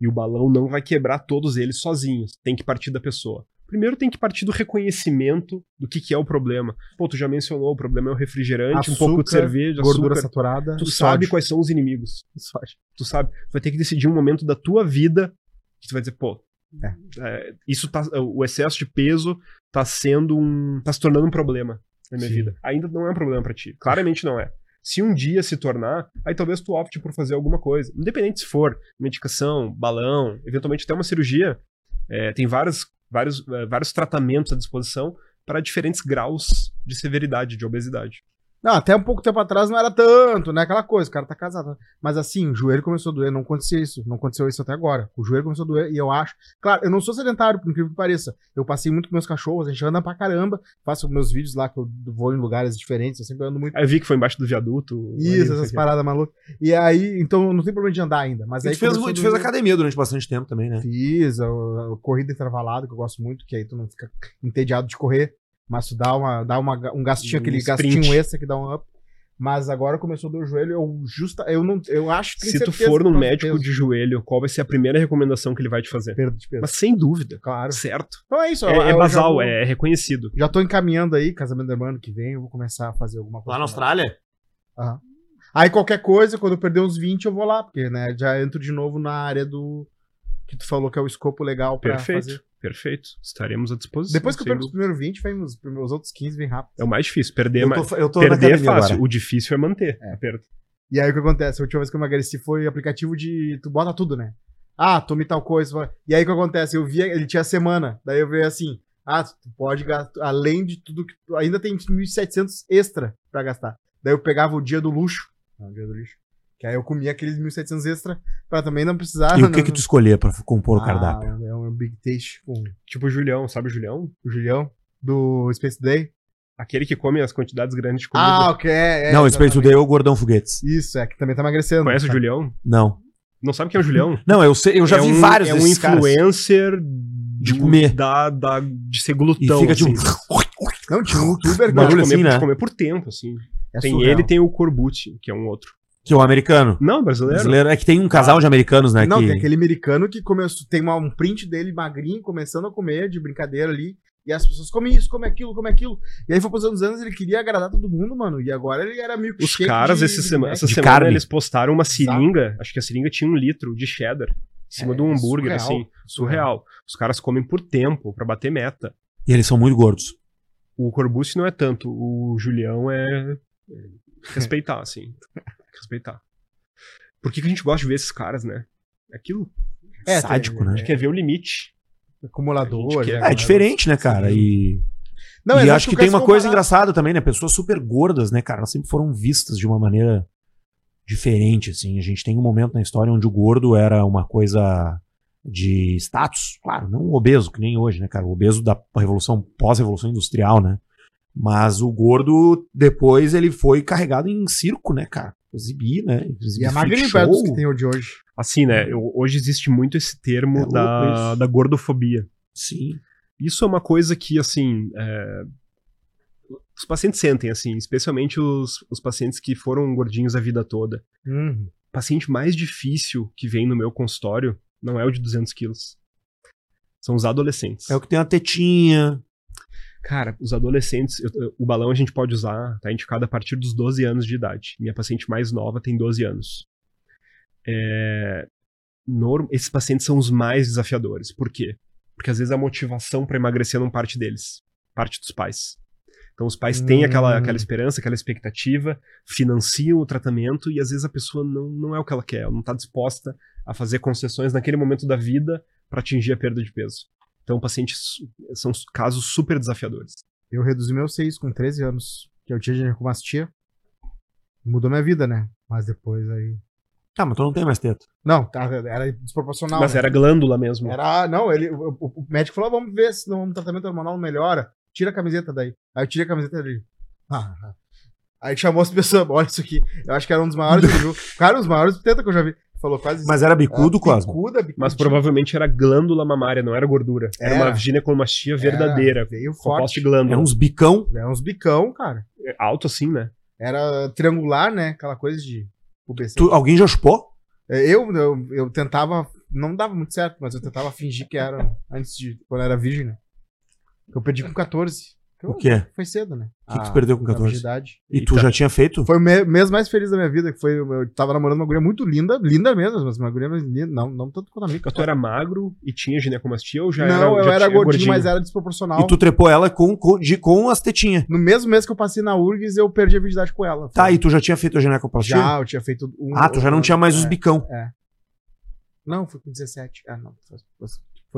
E o balão não vai quebrar todos eles sozinhos. Tem que partir da pessoa. Primeiro tem que partir do reconhecimento do que, que é o problema. Pô, tu já mencionou, o problema é o refrigerante, um pouco de Açúcar, cerveja, Gordura açúcar. saturada. Tu sabe sódio. quais são os inimigos. Sódio. Tu sabe. Tu vai ter que decidir um momento da tua vida que tu vai dizer, pô, É. é, isso tá. O excesso de peso tá sendo um. tá se tornando um problema na minha Sim. vida. Ainda não é um problema pra ti. Claramente não é. Se um dia se tornar, aí talvez tu opte por fazer alguma coisa. Independente se for medicação, balão, eventualmente até uma cirurgia. É, tem vários, vários, é, vários tratamentos à disposição para diferentes graus de severidade de obesidade. Não, até um pouco tempo atrás não era tanto, né? Aquela coisa, o cara tá casado. Mas assim, o joelho começou a doer, não aconteceu isso. Não aconteceu isso até agora. O joelho começou a doer e eu acho. Claro, eu não sou sedentário, por incrível que pareça. Eu passei muito com meus cachorros, a gente anda pra caramba. Faço meus vídeos lá que eu vou em lugares diferentes, eu sempre ando muito. Aí eu vi que foi embaixo do viaduto. Isso, essas paradas malucas. E aí, então não tem problema de andar ainda. Mas E aí tu fez, tu fez academia durante bastante tempo também, né? Fiz, a, a corrida intervalada, que eu gosto muito, que aí tu não fica entediado de correr, mas tu dá, uma, dá uma, um gastinho, Um aquele sprint. gastinho extra que dá um up. Mas agora começou a doer o joelho, eu justa, eu não, eu acho que Se tu for num médico de joelho, qual vai ser a primeira recomendação que ele vai te fazer? perda de peso. Mas sem dúvida. claro. Certo. Então é isso, É, é basal, vou- é reconhecido. Já tô encaminhando aí, casamento do ano que vem, eu vou começar a fazer alguma coisa. Lá na Austrália? Aham. Aí qualquer coisa, quando eu perder uns 20, eu vou lá, porque né, já entro de novo na área do que tu falou que é o escopo legal pra Perfeito. fazer. Perfeito. Estaremos à disposição. Depois que eu perco os primeiros 20, vem os, os outros 15 vem rápido. É o mais difícil. Perder, Eu ma- tô, eu tô perder é fácil. agora. O difícil é manter É. a perda. E aí o que acontece? A última vez que eu emagreci foi aplicativo de. Tu bota tudo, né? Ah, tome tal coisa. E aí o que acontece? Eu via, ele tinha semana. Daí eu vi assim. Ah, tu pode gastar. Além de tudo que. tu- Ainda tem 1.700 extra pra gastar. Daí eu pegava o dia do luxo. Não, o dia do lixo. Que aí eu comia aqueles 1.700 extra pra também não precisar. E o que não- que tu escolher pra compor o Ah, cardápio? É um Big Taste com Tipo o Julião, sabe o Julião? o Julião do Space Day. Aquele que come as quantidades grandes de comida. Ah, ok. É, é, não, esse Space. Today é o Gordão Foguetes. Isso, é que também tá emagrecendo. Conhece o tá? Julião? Não. Não sabe quem é o Julião? Não, eu sei, eu já é vi um, vários É um caras. influencer De comer. Da, da, de ser E glutão. fica tipo. assim. Não, tinha um youtuber, Não, cara. bagulho de, comer, assim, né? de comer por tempo, assim. É tem surreal. ele e tem o Corbucci, que é um outro. Que é o americano. Não, brasileiro. Brasileiro. É que tem um casal de americanos, né? Não, que... tem aquele americano que começou, tem uma- um print dele magrinho, começando a comer de brincadeira ali. E as pessoas comem isso, comem aquilo, comem aquilo. E aí foi passando os anos, ele queria agradar todo mundo, mano. E agora ele era meio Os caras, esse sema- essa de semana, carne. eles postaram uma seringa. Acho que a seringa tinha um litro de cheddar. Em cima É, de um hambúrguer, surreal, assim. Surreal. Os caras comem por tempo, pra bater meta. E eles são muito gordos. O Corbucci não é tanto. O Julião é. é respeitar, assim. Respeitar. Por que, que a gente gosta de ver esses caras, né? É aquilo. É, Sádico, tem- né? A gente quer ver o limite. Acumulador. Quer- né? É diferente, né, cara? E, Não, e acho que tu tem uma se coisa comparar- engraçada também, né? Pessoas super gordas, né, cara? Elas sempre foram vistas de uma maneira diferente, assim. A gente tem um momento na história onde o gordo era uma coisa de status. Claro, não o obeso, que nem hoje, né, cara? O obeso da revolução, pós-revolução industrial, né? Mas o gordo, depois, ele foi carregado em circo, né, cara? Exibir, né? Exibir E é magrinho freak perto dos que tem o de hoje. Assim, né? eu- hoje existe muito esse termo É da, da gordofobia. Sim. Isso é uma coisa que, assim. é, Os pacientes sentem, assim, especialmente os, os pacientes que foram gordinhos a vida toda. Uhum. O paciente mais difícil que vem no meu consultório não é o de 200 quilos. São os adolescentes. É o que tem a tetinha. Cara, os adolescentes, eu- o balão a gente pode usar, tá indicado a partir dos 12 anos de idade. Minha paciente mais nova tem 12 anos. É, norm- esses pacientes são os mais desafiadores. Por quê? Porque às vezes a motivação para emagrecer não parte deles, parte dos pais. Então os pais têm Hum. aquela, aquela esperança, aquela expectativa, financiam o tratamento e às vezes a pessoa não, não é o que ela quer, ela não está disposta a fazer concessões naquele momento da vida para atingir a perda de peso. Então pacientes são casos super desafiadores. Eu reduzi meus seios com 13 anos, que eu tinha ginecomastia. Mudou minha vida, né? Mas depois aí. Tá, mas tu não tem mais teta. Não, tá, era desproporcional. Mas né? era glândula mesmo. Era, não, ele, o, o- médico falou: vamos ver se no tratamento hormonal não melhora. Tira a camiseta daí. Aí eu tirei a camiseta dele. Ah, ah. Aí chamou as pessoas, olha isso aqui. Eu acho que era um dos maiores. Cara, um dos maiores teta que eu já vi. Falou quase Mas era bicudo, Cosmo? bicuda, bicuda. Mas provavelmente era glândula mamária, não era gordura. Era, Era. uma ginecomastia verdadeira. veio Composta forte. de glândula. Era uns bicão. Era uns bicão, cara. É Alto assim, né? Era triangular, né? Aquela coisa de. Tu- alguém já chupou? É, Eu, eu, eu tentava. Não dava muito certo, mas eu tentava fingir que era antes de. Quando eu era virgem, né? Eu perdi com 14. O quê? Foi cedo, né? O que que tu A- perdeu com a 14? virgindade. E tu já tinha feito? Foi o me- mês mais feliz da minha vida, que foi. Eu tava namorando uma guria muito linda, linda mesmo, mas uma guria mais linda. Não, não tanto quanto a minha. Mas tu era magro e tinha ginecomastia ou já era não, eu já era tinha gordinho, mas era desproporcional. E tu trepou ela com, com, de, com as tetinhas. No mesmo mês que eu passei na URGS, eu perdi a virgindade com ela. Tá, Foi- e tu já tinha feito a ginecoplastia? Já, eu tinha feito um. Ah, tu já não tinha mais os é. bicão. Não, foi com 17. Ah, não. foi- Foi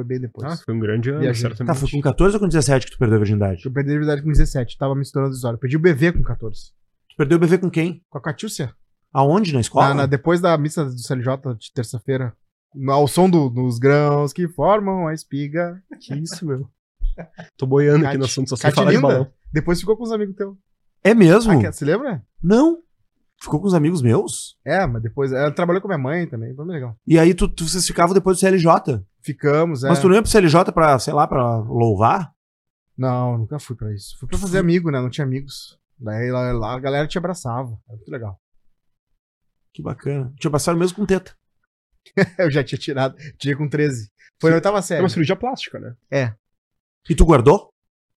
bem depois. Ah, foi um grande ano, Viajei. certamente. Tá, foi com 14 ou com 17 que tu perdeu a virgindade? Eu perdi a virgindade com 17. Tava misturando as histórias. Perdi o BV com 14. Tu perdeu o bebê com quem? Com a Catiúcia. Aonde? Na escola? Na- na- depois da missa do CLJ de terça-feira. no- Ao som do- dos grãos que formam a espiga. Que isso, meu. Tô boiando aqui Cate- no assunto, só sei falar de balão. Depois ficou com os amigos teus. É mesmo? Ah, você lembra? Não. Ficou com os amigos meus? É, mas depois. Ela trabalhou com minha mãe também. Foi muito legal. E aí tu, tu- vocês ficavam depois do CLJ. Ficamos, é. Mas tu não ia pro CLJ pra, sei lá, pra louvar? Não, nunca fui pra isso. Fui pra fazer amigo, né? Não tinha amigos. Daí lá, lá a galera te abraçava. Era muito legal. Que bacana. Tinha passado mesmo com teta. Eu já tinha tirado. Tirei com 13. Foi na oitava É série. uma cirurgia plástica, né? E tu guardou?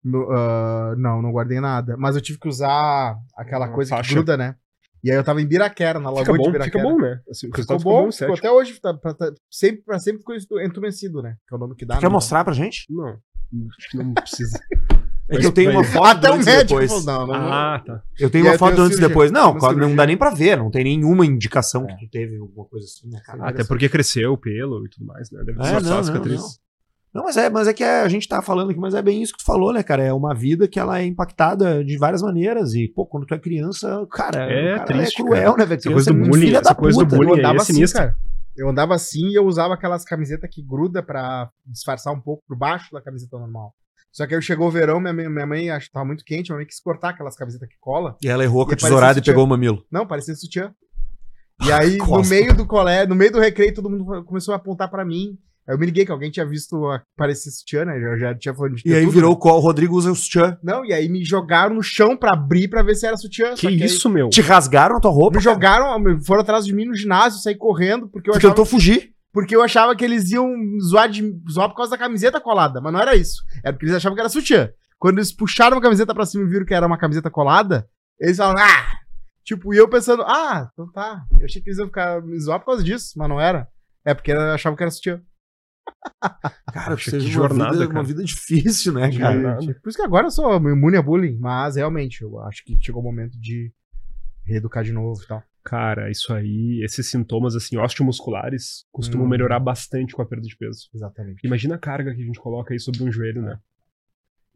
No- ah, não, não guardei nada. Mas eu tive que usar aquela Uma coisa faixa. que gruda, né? E aí eu tava em Biraquera, na Fica Lagoa de bom, Biraquera. fica bom, né? Assim, o Ficou resultado bom, ficou ficou bom, até hoje. Tá, pra, tá- sempre, pra sempre ficou entumecido, né? Que é o nome que dá. Quer né? mostrar pra gente? Não, acho que não precisa. É que eu tenho uma foto Até o antes e médico depois. falou, não, não, não. ah, tá. Eu tenho E uma foto antes e cirurgia. depois. Não, não cirurgia. dá nem pra ver. Não tem nenhuma indicação É. que tu teve alguma coisa assim, né? Até porque cresceu o pelo e tudo mais, né? Deve É, disfarçar não, a não, cicatriz. Não. Mas é, mas é que a gente tá falando aqui, mas é bem isso que tu falou, né, cara? É uma vida que ela é impactada de várias maneiras. E, pô, quando tu é criança, cara, É cara triste, é cruel, né, velho? Essa coisa é do muito bullying, filha essa da coisa do puta. bullying Eu andava é assim, sinistro. cara. Eu andava assim e eu usava aquelas camisetas que gruda pra disfarçar um pouco por baixo da camiseta normal. Só que aí chegou o verão, minha mãe, minha mãe acho que tava muito quente, minha mãe quis cortar aquelas camisetas que cola. E ela errou com a tesourada e pegou o mamilo. Não, parecia sutiã. E aí, no Costa. meio do colégio, no meio do recreio, todo mundo começou a apontar pra mim. Aí eu me liguei que alguém tinha visto a- parecer sutiã, né? Eu já tinha falado de E aí tudo. virou o qual? O Rodrigo usa o sutiã. Não, e aí me jogaram no chão pra abrir pra ver se era sutiã. Que aí isso, meu? Te rasgaram a tua roupa? Me jogaram, me- foram atrás de mim no ginásio, saí correndo, porque eu achava tentou fugir. porque eu achava que eles iam zoar, de, zoar por causa da camiseta colada, mas não era isso. Era porque eles achavam que era sutiã. Quando eles puxaram a camiseta pra cima e viram que era uma camiseta colada, eles falaram, ah! Tipo, e eu pensando, ah, então tá. Eu achei que eles iam ficar me zoar por causa disso, mas não era. É porque eu achava que era sutiã. Cara, Poxa, que uma jornada, vida, cara. uma vida difícil, né, cara? Jornada. Por isso que agora eu sou imune a bullying, mas realmente, eu acho que chegou o momento de reeducar de novo e tal. Cara, isso aí, esses sintomas, assim, osteomusculares, costumam Hum. melhorar bastante com a perda de peso. Exatamente. Imagina a carga que a gente coloca aí sobre um joelho, né?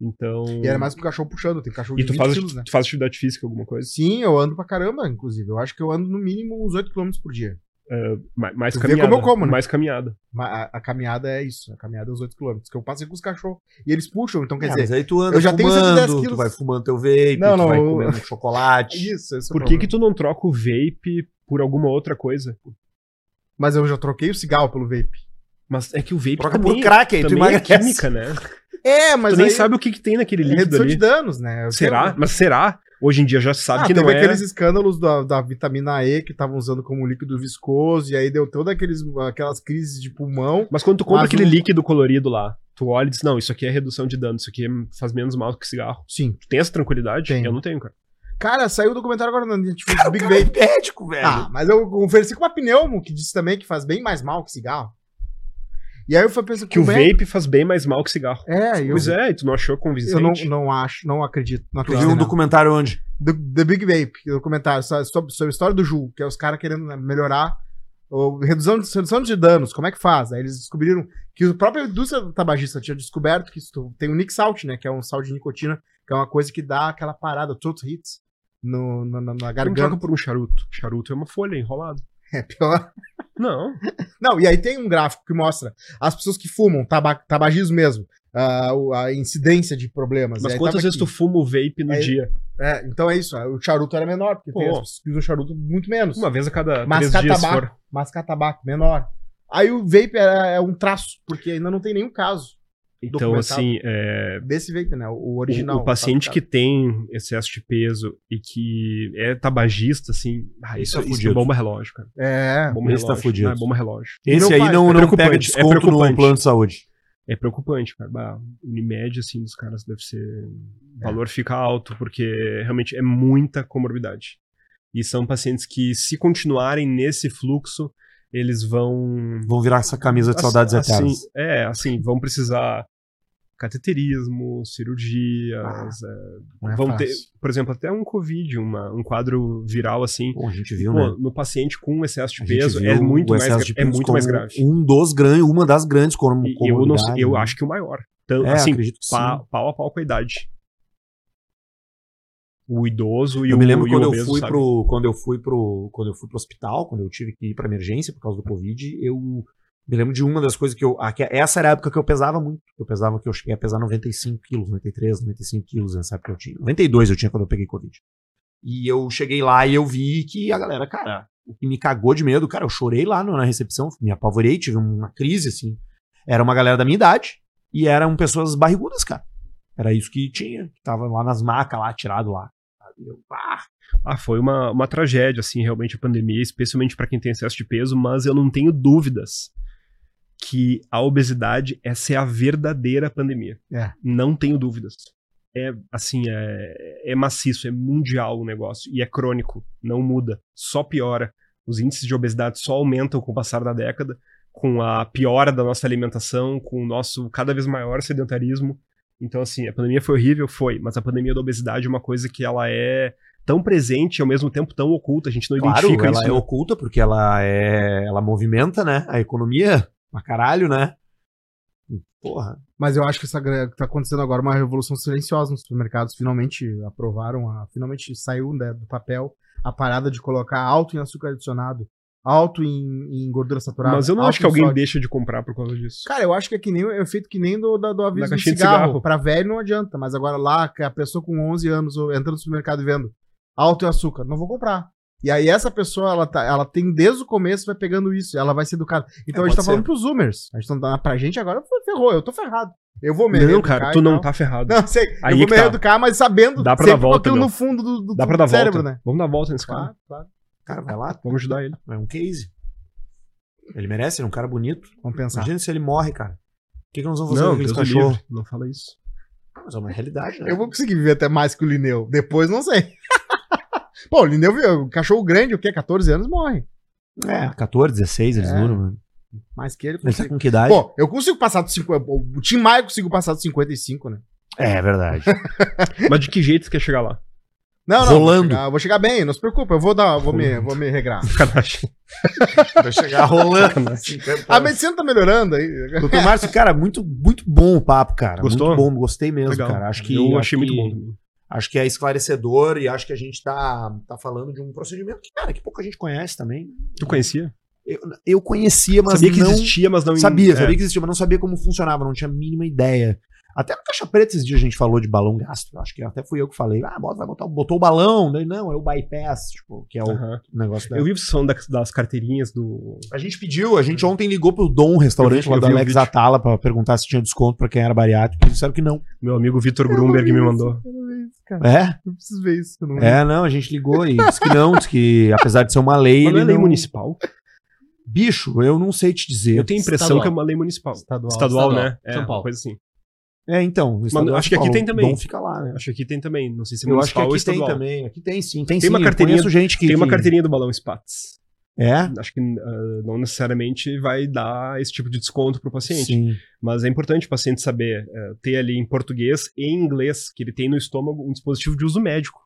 Então. E era mais que o cachorro puxando, tem cachorro E de tu 20 faz, quilos, né? tu faz atividade física, alguma coisa? Sim, eu ando pra caramba, inclusive. Eu acho que eu ando no mínimo uns 8 km por dia. Ma- Mais Tu vê caminhada. como eu como, né? Mais caminhada. A, a caminhada é isso, a caminhada é os 8 km. Que eu passei com os cachorros. E eles puxam, então quer É, dizer. mas aí tu anda eu já tenho 110 fumando, quilos. tu vai fumando teu vape, Não, tu não, vai eu- comendo chocolate. Isso, esse é o Por que problema. que tu não troca o vape por alguma outra coisa? Mas eu já troquei o cigarro pelo vape. Mas é que o vape Troca também, por crack, aí tu também é emagrece. química, né? É, mas tu nem aí sabe o que, que tem naquele é líquido redução ali. de danos, né? Eu Será? tenho- Mas será? Hoje em dia já sabe Ah, que teve não é. aqueles escândalos da, da vitamina E que estavam usando como líquido viscoso, e aí deu todas aqueles, aquelas crises de pulmão. Mas quando tu compra aquele líquido colorido lá, tu olha e diz, não, isso aqui é redução de dano, isso aqui faz menos mal que cigarro. Sim. Tu tem essa tranquilidade? Tenho. Eu não tenho, cara. Cara, saiu o documentário agora na Netflix do Big Vape. médico, velho. Ah, mas eu conversei com uma pneumo que disse também que faz bem mais mal que cigarro. E aí eu fui pensando Que o é- vape faz bem mais mal que cigarro. É, eu, Pois é, e tu não achou eu convincente? não, não acho, não acredito. Não Tu acredito viu um não. documentário onde? do The Big Vape, documentário so- sobre, sobre a história do Ju, que é os caras querendo né, melhorar o, redução, de- redução de danos, como é que faz? Aí eles descobriram que a própria indústria tabagista tinha descoberto que isso, tem o Nick Salt, né, que é um sal de nicotina, que é uma coisa que dá aquela parada, todos hits no, na, na, na Tu não troca garganta. por um charuto. Charuto é uma folha enrolada. É pior. Não. Não, e aí tem um gráfico que mostra as pessoas que fumam, taba tabagismo mesmo, a, a incidência de problemas. Mas aí quantas vezes tu aqui. fuma o vape no É, dia? É, então é isso, o charuto era menor, porque tem Pô. as pessoas que usam charuto muito menos. Uma vez a cada Mascar três dias, tabaco. for. mascar tabaco, menor. Aí o vape é, é um traço, porque ainda não tem nenhum caso Então, assim, é, desse vape, né? O o, original. o paciente tá que tem excesso de peso e que é tabagista, assim, ah, isso, tá isso é fudido. bomba relógio, cara. É. Bomba esse tá relógio. fudido. Ah, é bomba relógio. Esse aí pai, não, é não pega é desconto no preocupante. plano de saúde. É preocupante, cara. Bah, o Unimed, assim, dos caras deve ser. O valor fica alto, porque realmente é muita comorbidade. E são pacientes que, se continuarem nesse fluxo, eles vão. Vão virar essa camisa de saudades assim, eternas. É, assim, vão precisar cateterismo, cirurgias, é, Não é vão fácil. ter, por exemplo, até um Covid, uma, um quadro viral assim. Pô, a gente viu, Pô, né? no paciente com excesso de A peso é muito mais, é muito como mais grave. Um dos grandes, uma das grandes com E eu, não, eu acho que o maior. Então, É, assim, pa- sim. pau a pau com a idade. O idoso e eu o me lembro quando eu obeso, fui sabe? pro quando eu fui pro quando eu fui pro hospital, quando eu tive que ir pra emergência por causa do covid, eu me lembro de uma das coisas que eu essa era a época que eu pesava muito. Eu pesava que eu cheguei a pesar 95 quilos, 93, 95 quilos nessa época eu tinha. 92 eu tinha quando eu peguei covid. E eu cheguei lá e eu vi que a galera, cara, o que me cagou de medo, cara, eu chorei lá na recepção, me apavorei, tive uma crise assim. Era uma galera da minha idade e eram pessoas barrigudas, cara. Era isso que tinha, que tava lá nas macas lá, tirado lá. Eu, Ah, foi uma, uma tragédia, assim, realmente a pandemia, especialmente para quem tem excesso de peso, mas eu não tenho dúvidas que a obesidade essa é a verdadeira pandemia. É. Não tenho dúvidas. É assim, é, é maciço, é mundial o negócio e é crônico, não muda, só piora. Os índices de obesidade só aumentam com o passar da década, com a piora da nossa alimentação, com o nosso cada vez maior sedentarismo. Então, assim, a pandemia foi horrível, foi, mas a pandemia da obesidade é uma coisa que ela é tão presente e ao mesmo tempo tão oculta, a gente não Claro, identifica ela isso. é né? oculta porque ela é, ela movimenta, né, a economia pra caralho, né? Porra. Mas eu acho que essa que tá acontecendo agora uma revolução silenciosa nos supermercados. Finalmente aprovaram, a, finalmente saiu né, do papel a parada de colocar alto em açúcar adicionado, alto em, em gordura saturada. Mas eu não acho que alguém sódio. deixa de comprar por causa disso. Cara, eu acho que é que nem é feito que nem do, da- do aviso do cigarro. cigarro. Pra velho não adianta, mas agora lá, a pessoa com 11 anos entrando no supermercado e vendo alto em açúcar, não vou comprar. E aí essa pessoa, ela, tá, ela tem desde o começo, vai pegando isso, ela vai ser educada. Então É, a gente tá ser. falando pros zoomers. A gente tá dando pra gente agora, ferrou, eu tô ferrado. Eu vou me Não, cara, tu não tá ferrado. Não, sei. Aí eu vou me tá. reeducar, mas sabendo Dá pra dar volta, com aquilo meu. no fundo do, do, Dá pra dar cérebro, volta. né? Vamos dar volta nesse cara. Claro. Cara, vai lá. Vamos ajudar ele. É um case. Ele merece, ele é um cara bonito. Vamos pensar. Imagina se ele morre, cara. O que, que nós vamos fazer Não, com aqueles cachorros? Não fala isso. Mas é uma realidade, né? Eu vou conseguir viver até mais que o Lineu. Depois, não sei. Pô, o o cachorro grande, o quê? 14 anos, morre. É, 14, 16 eles É. duram, mano. Mais que ele, Ele tá consigo. com que idade? Pô, eu consigo passar dos 50. O Tim Maia conseguiu passar dos 55, né? é verdade. Mas de que jeito tu quer chegar lá? Não, não. Rolando. Vou chegar, vou chegar bem, não se preocupa. Eu vou dar, vou me, vou me regrar. Vai chegar rolando. A medicina tá melhorando aí. Doutor Márcio, cara, muito, muito bom o papo, cara. Gostou? Muito bom, gostei mesmo, Legal. cara. Acho que, eu achei muito bom também. Acho que é esclarecedor e acho que a gente tá, tá falando de um procedimento que, cara, que pouca gente conhece também. Tu conhecia? Eu, eu conhecia, mas sabia que não... existia, mas não Sabia, é. sabia que existia, mas não sabia como funcionava, não tinha a mínima ideia. Até no Caixa Preta esses dias a gente falou de balão gástrico. Acho que até fui eu que falei. Ah, bota, vai botar, botou o balão. Daí, não, é o bypass, tipo, que é o negócio da... Eu vi a sessão das, das carteirinhas do. A gente pediu, a gente ontem ligou pro Dom, restaurante vi- lá eu da vi o Alex. Atala, pra perguntar se tinha desconto pra quem era bariátrico. Eles disseram que não. Meu amigo Vitor Grumberg me mandou. Isso, cara. É? Eu preciso ver isso. Não. É, não, a gente ligou e disse que não, disse que apesar de ser uma lei, Mas não é lei não... municipal? Bicho, eu não sei te dizer. Eu tenho a impressão Estadual. que é uma lei municipal. Estadual. Estadual, Estadual. né? É, São Paulo. coisa assim. É, então. estadual acho que aqui tem também. Dom fica lá, né? Acho que aqui tem também. Não sei se é Eu acho que municipal aqui tem também. Aqui tem sim, tem, Tem sim. uma carteirinha- gente que... Tem uma carteirinha do balão Spats. É? Acho que ah, não necessariamente vai dar esse tipo de desconto pro paciente. Sim. Mas é importante o paciente saber eh, ter ali em português e em inglês que ele tem no estômago um dispositivo de uso médico.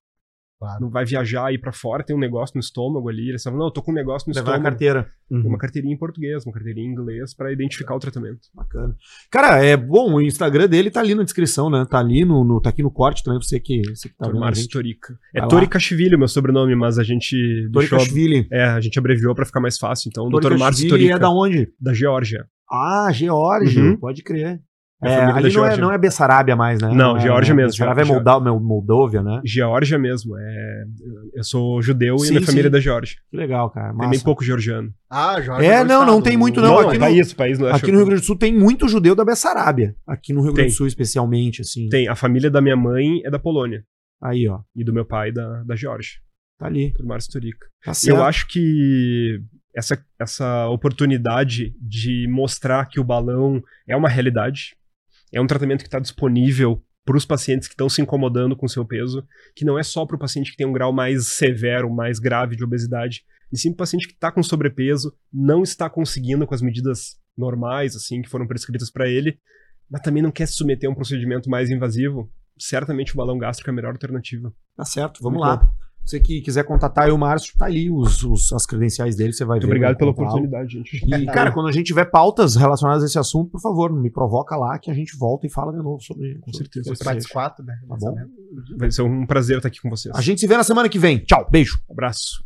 Claro. Não vai viajar e ir pra fora, tem um negócio no estômago ali. Ele fala, não, eu tô com um negócio no Levar a estômago. carteira. Tem uma carteirinha em português, uma carteirinha em inglês pra identificar o tratamento. Bacana. Cara, é bom, o Instagram dele tá ali na descrição, né? Tá ali no, no- tá aqui no corte também, você que, você que tá a Márcio. Torica. É. Toricashvili o meu sobrenome, mas a gente deixou... Torikashvili. É, a gente abreviou pra ficar mais fácil. Então, Dr. Márcio Torica, é da onde? da Geórgia. Ah, Geórgia, Uhum. pode crer. É É, ali não é, Geórgia. não é Bessarábia mais, né? Não, é, Geórgia mesmo, Bessarabia é Geórgia. Moldá- Moldóvia, né? Geórgia mesmo. É... Eu sou judeu e Sim, minha família sim. é da Geórgia. Que legal, cara. Tem Massa. bem pouco georgiano. Ah, Jorge. É, do não, não tem muito, não. aqui é no- país, país não é Aqui no Rio Grande do Sul tem muito judeu da Bessarábia. Aqui no Rio Grande do Tem. Sul, especialmente, assim. Tem. A família da minha mãe é da Polônia. Aí, ó. E do meu pai da, da Geórgia. Tá ali. Do Márcio Torica. Tá certo. Eu acho que essa, essa oportunidade de mostrar que o balão é uma realidade, é um tratamento que está disponível para os pacientes que estão se incomodando com o seu peso, que não é só para o paciente que tem um grau mais severo, mais grave de obesidade, e sim para o paciente que está com sobrepeso, não está conseguindo com as medidas normais, assim, que foram prescritas para ele, mas também não quer se submeter a um procedimento mais invasivo. Certamente o balão gástrico é a melhor alternativa. Tá certo, vamos Muito lá. Você que quiser contatar aí o Márcio, tá ali os, os- as credenciais dele, você vai Muito ver. obrigado pela oportunidade, gente. E, cara, quando a gente tiver pautas relacionadas a esse assunto, por favor, me provoca lá que a gente volta e fala de novo sobre. Com sobre- certeza. Spats isso. 4, né? Tá bom? Vai ser um prazer estar aqui com vocês. A gente se vê na semana que vem. Tchau, beijo. Abraço.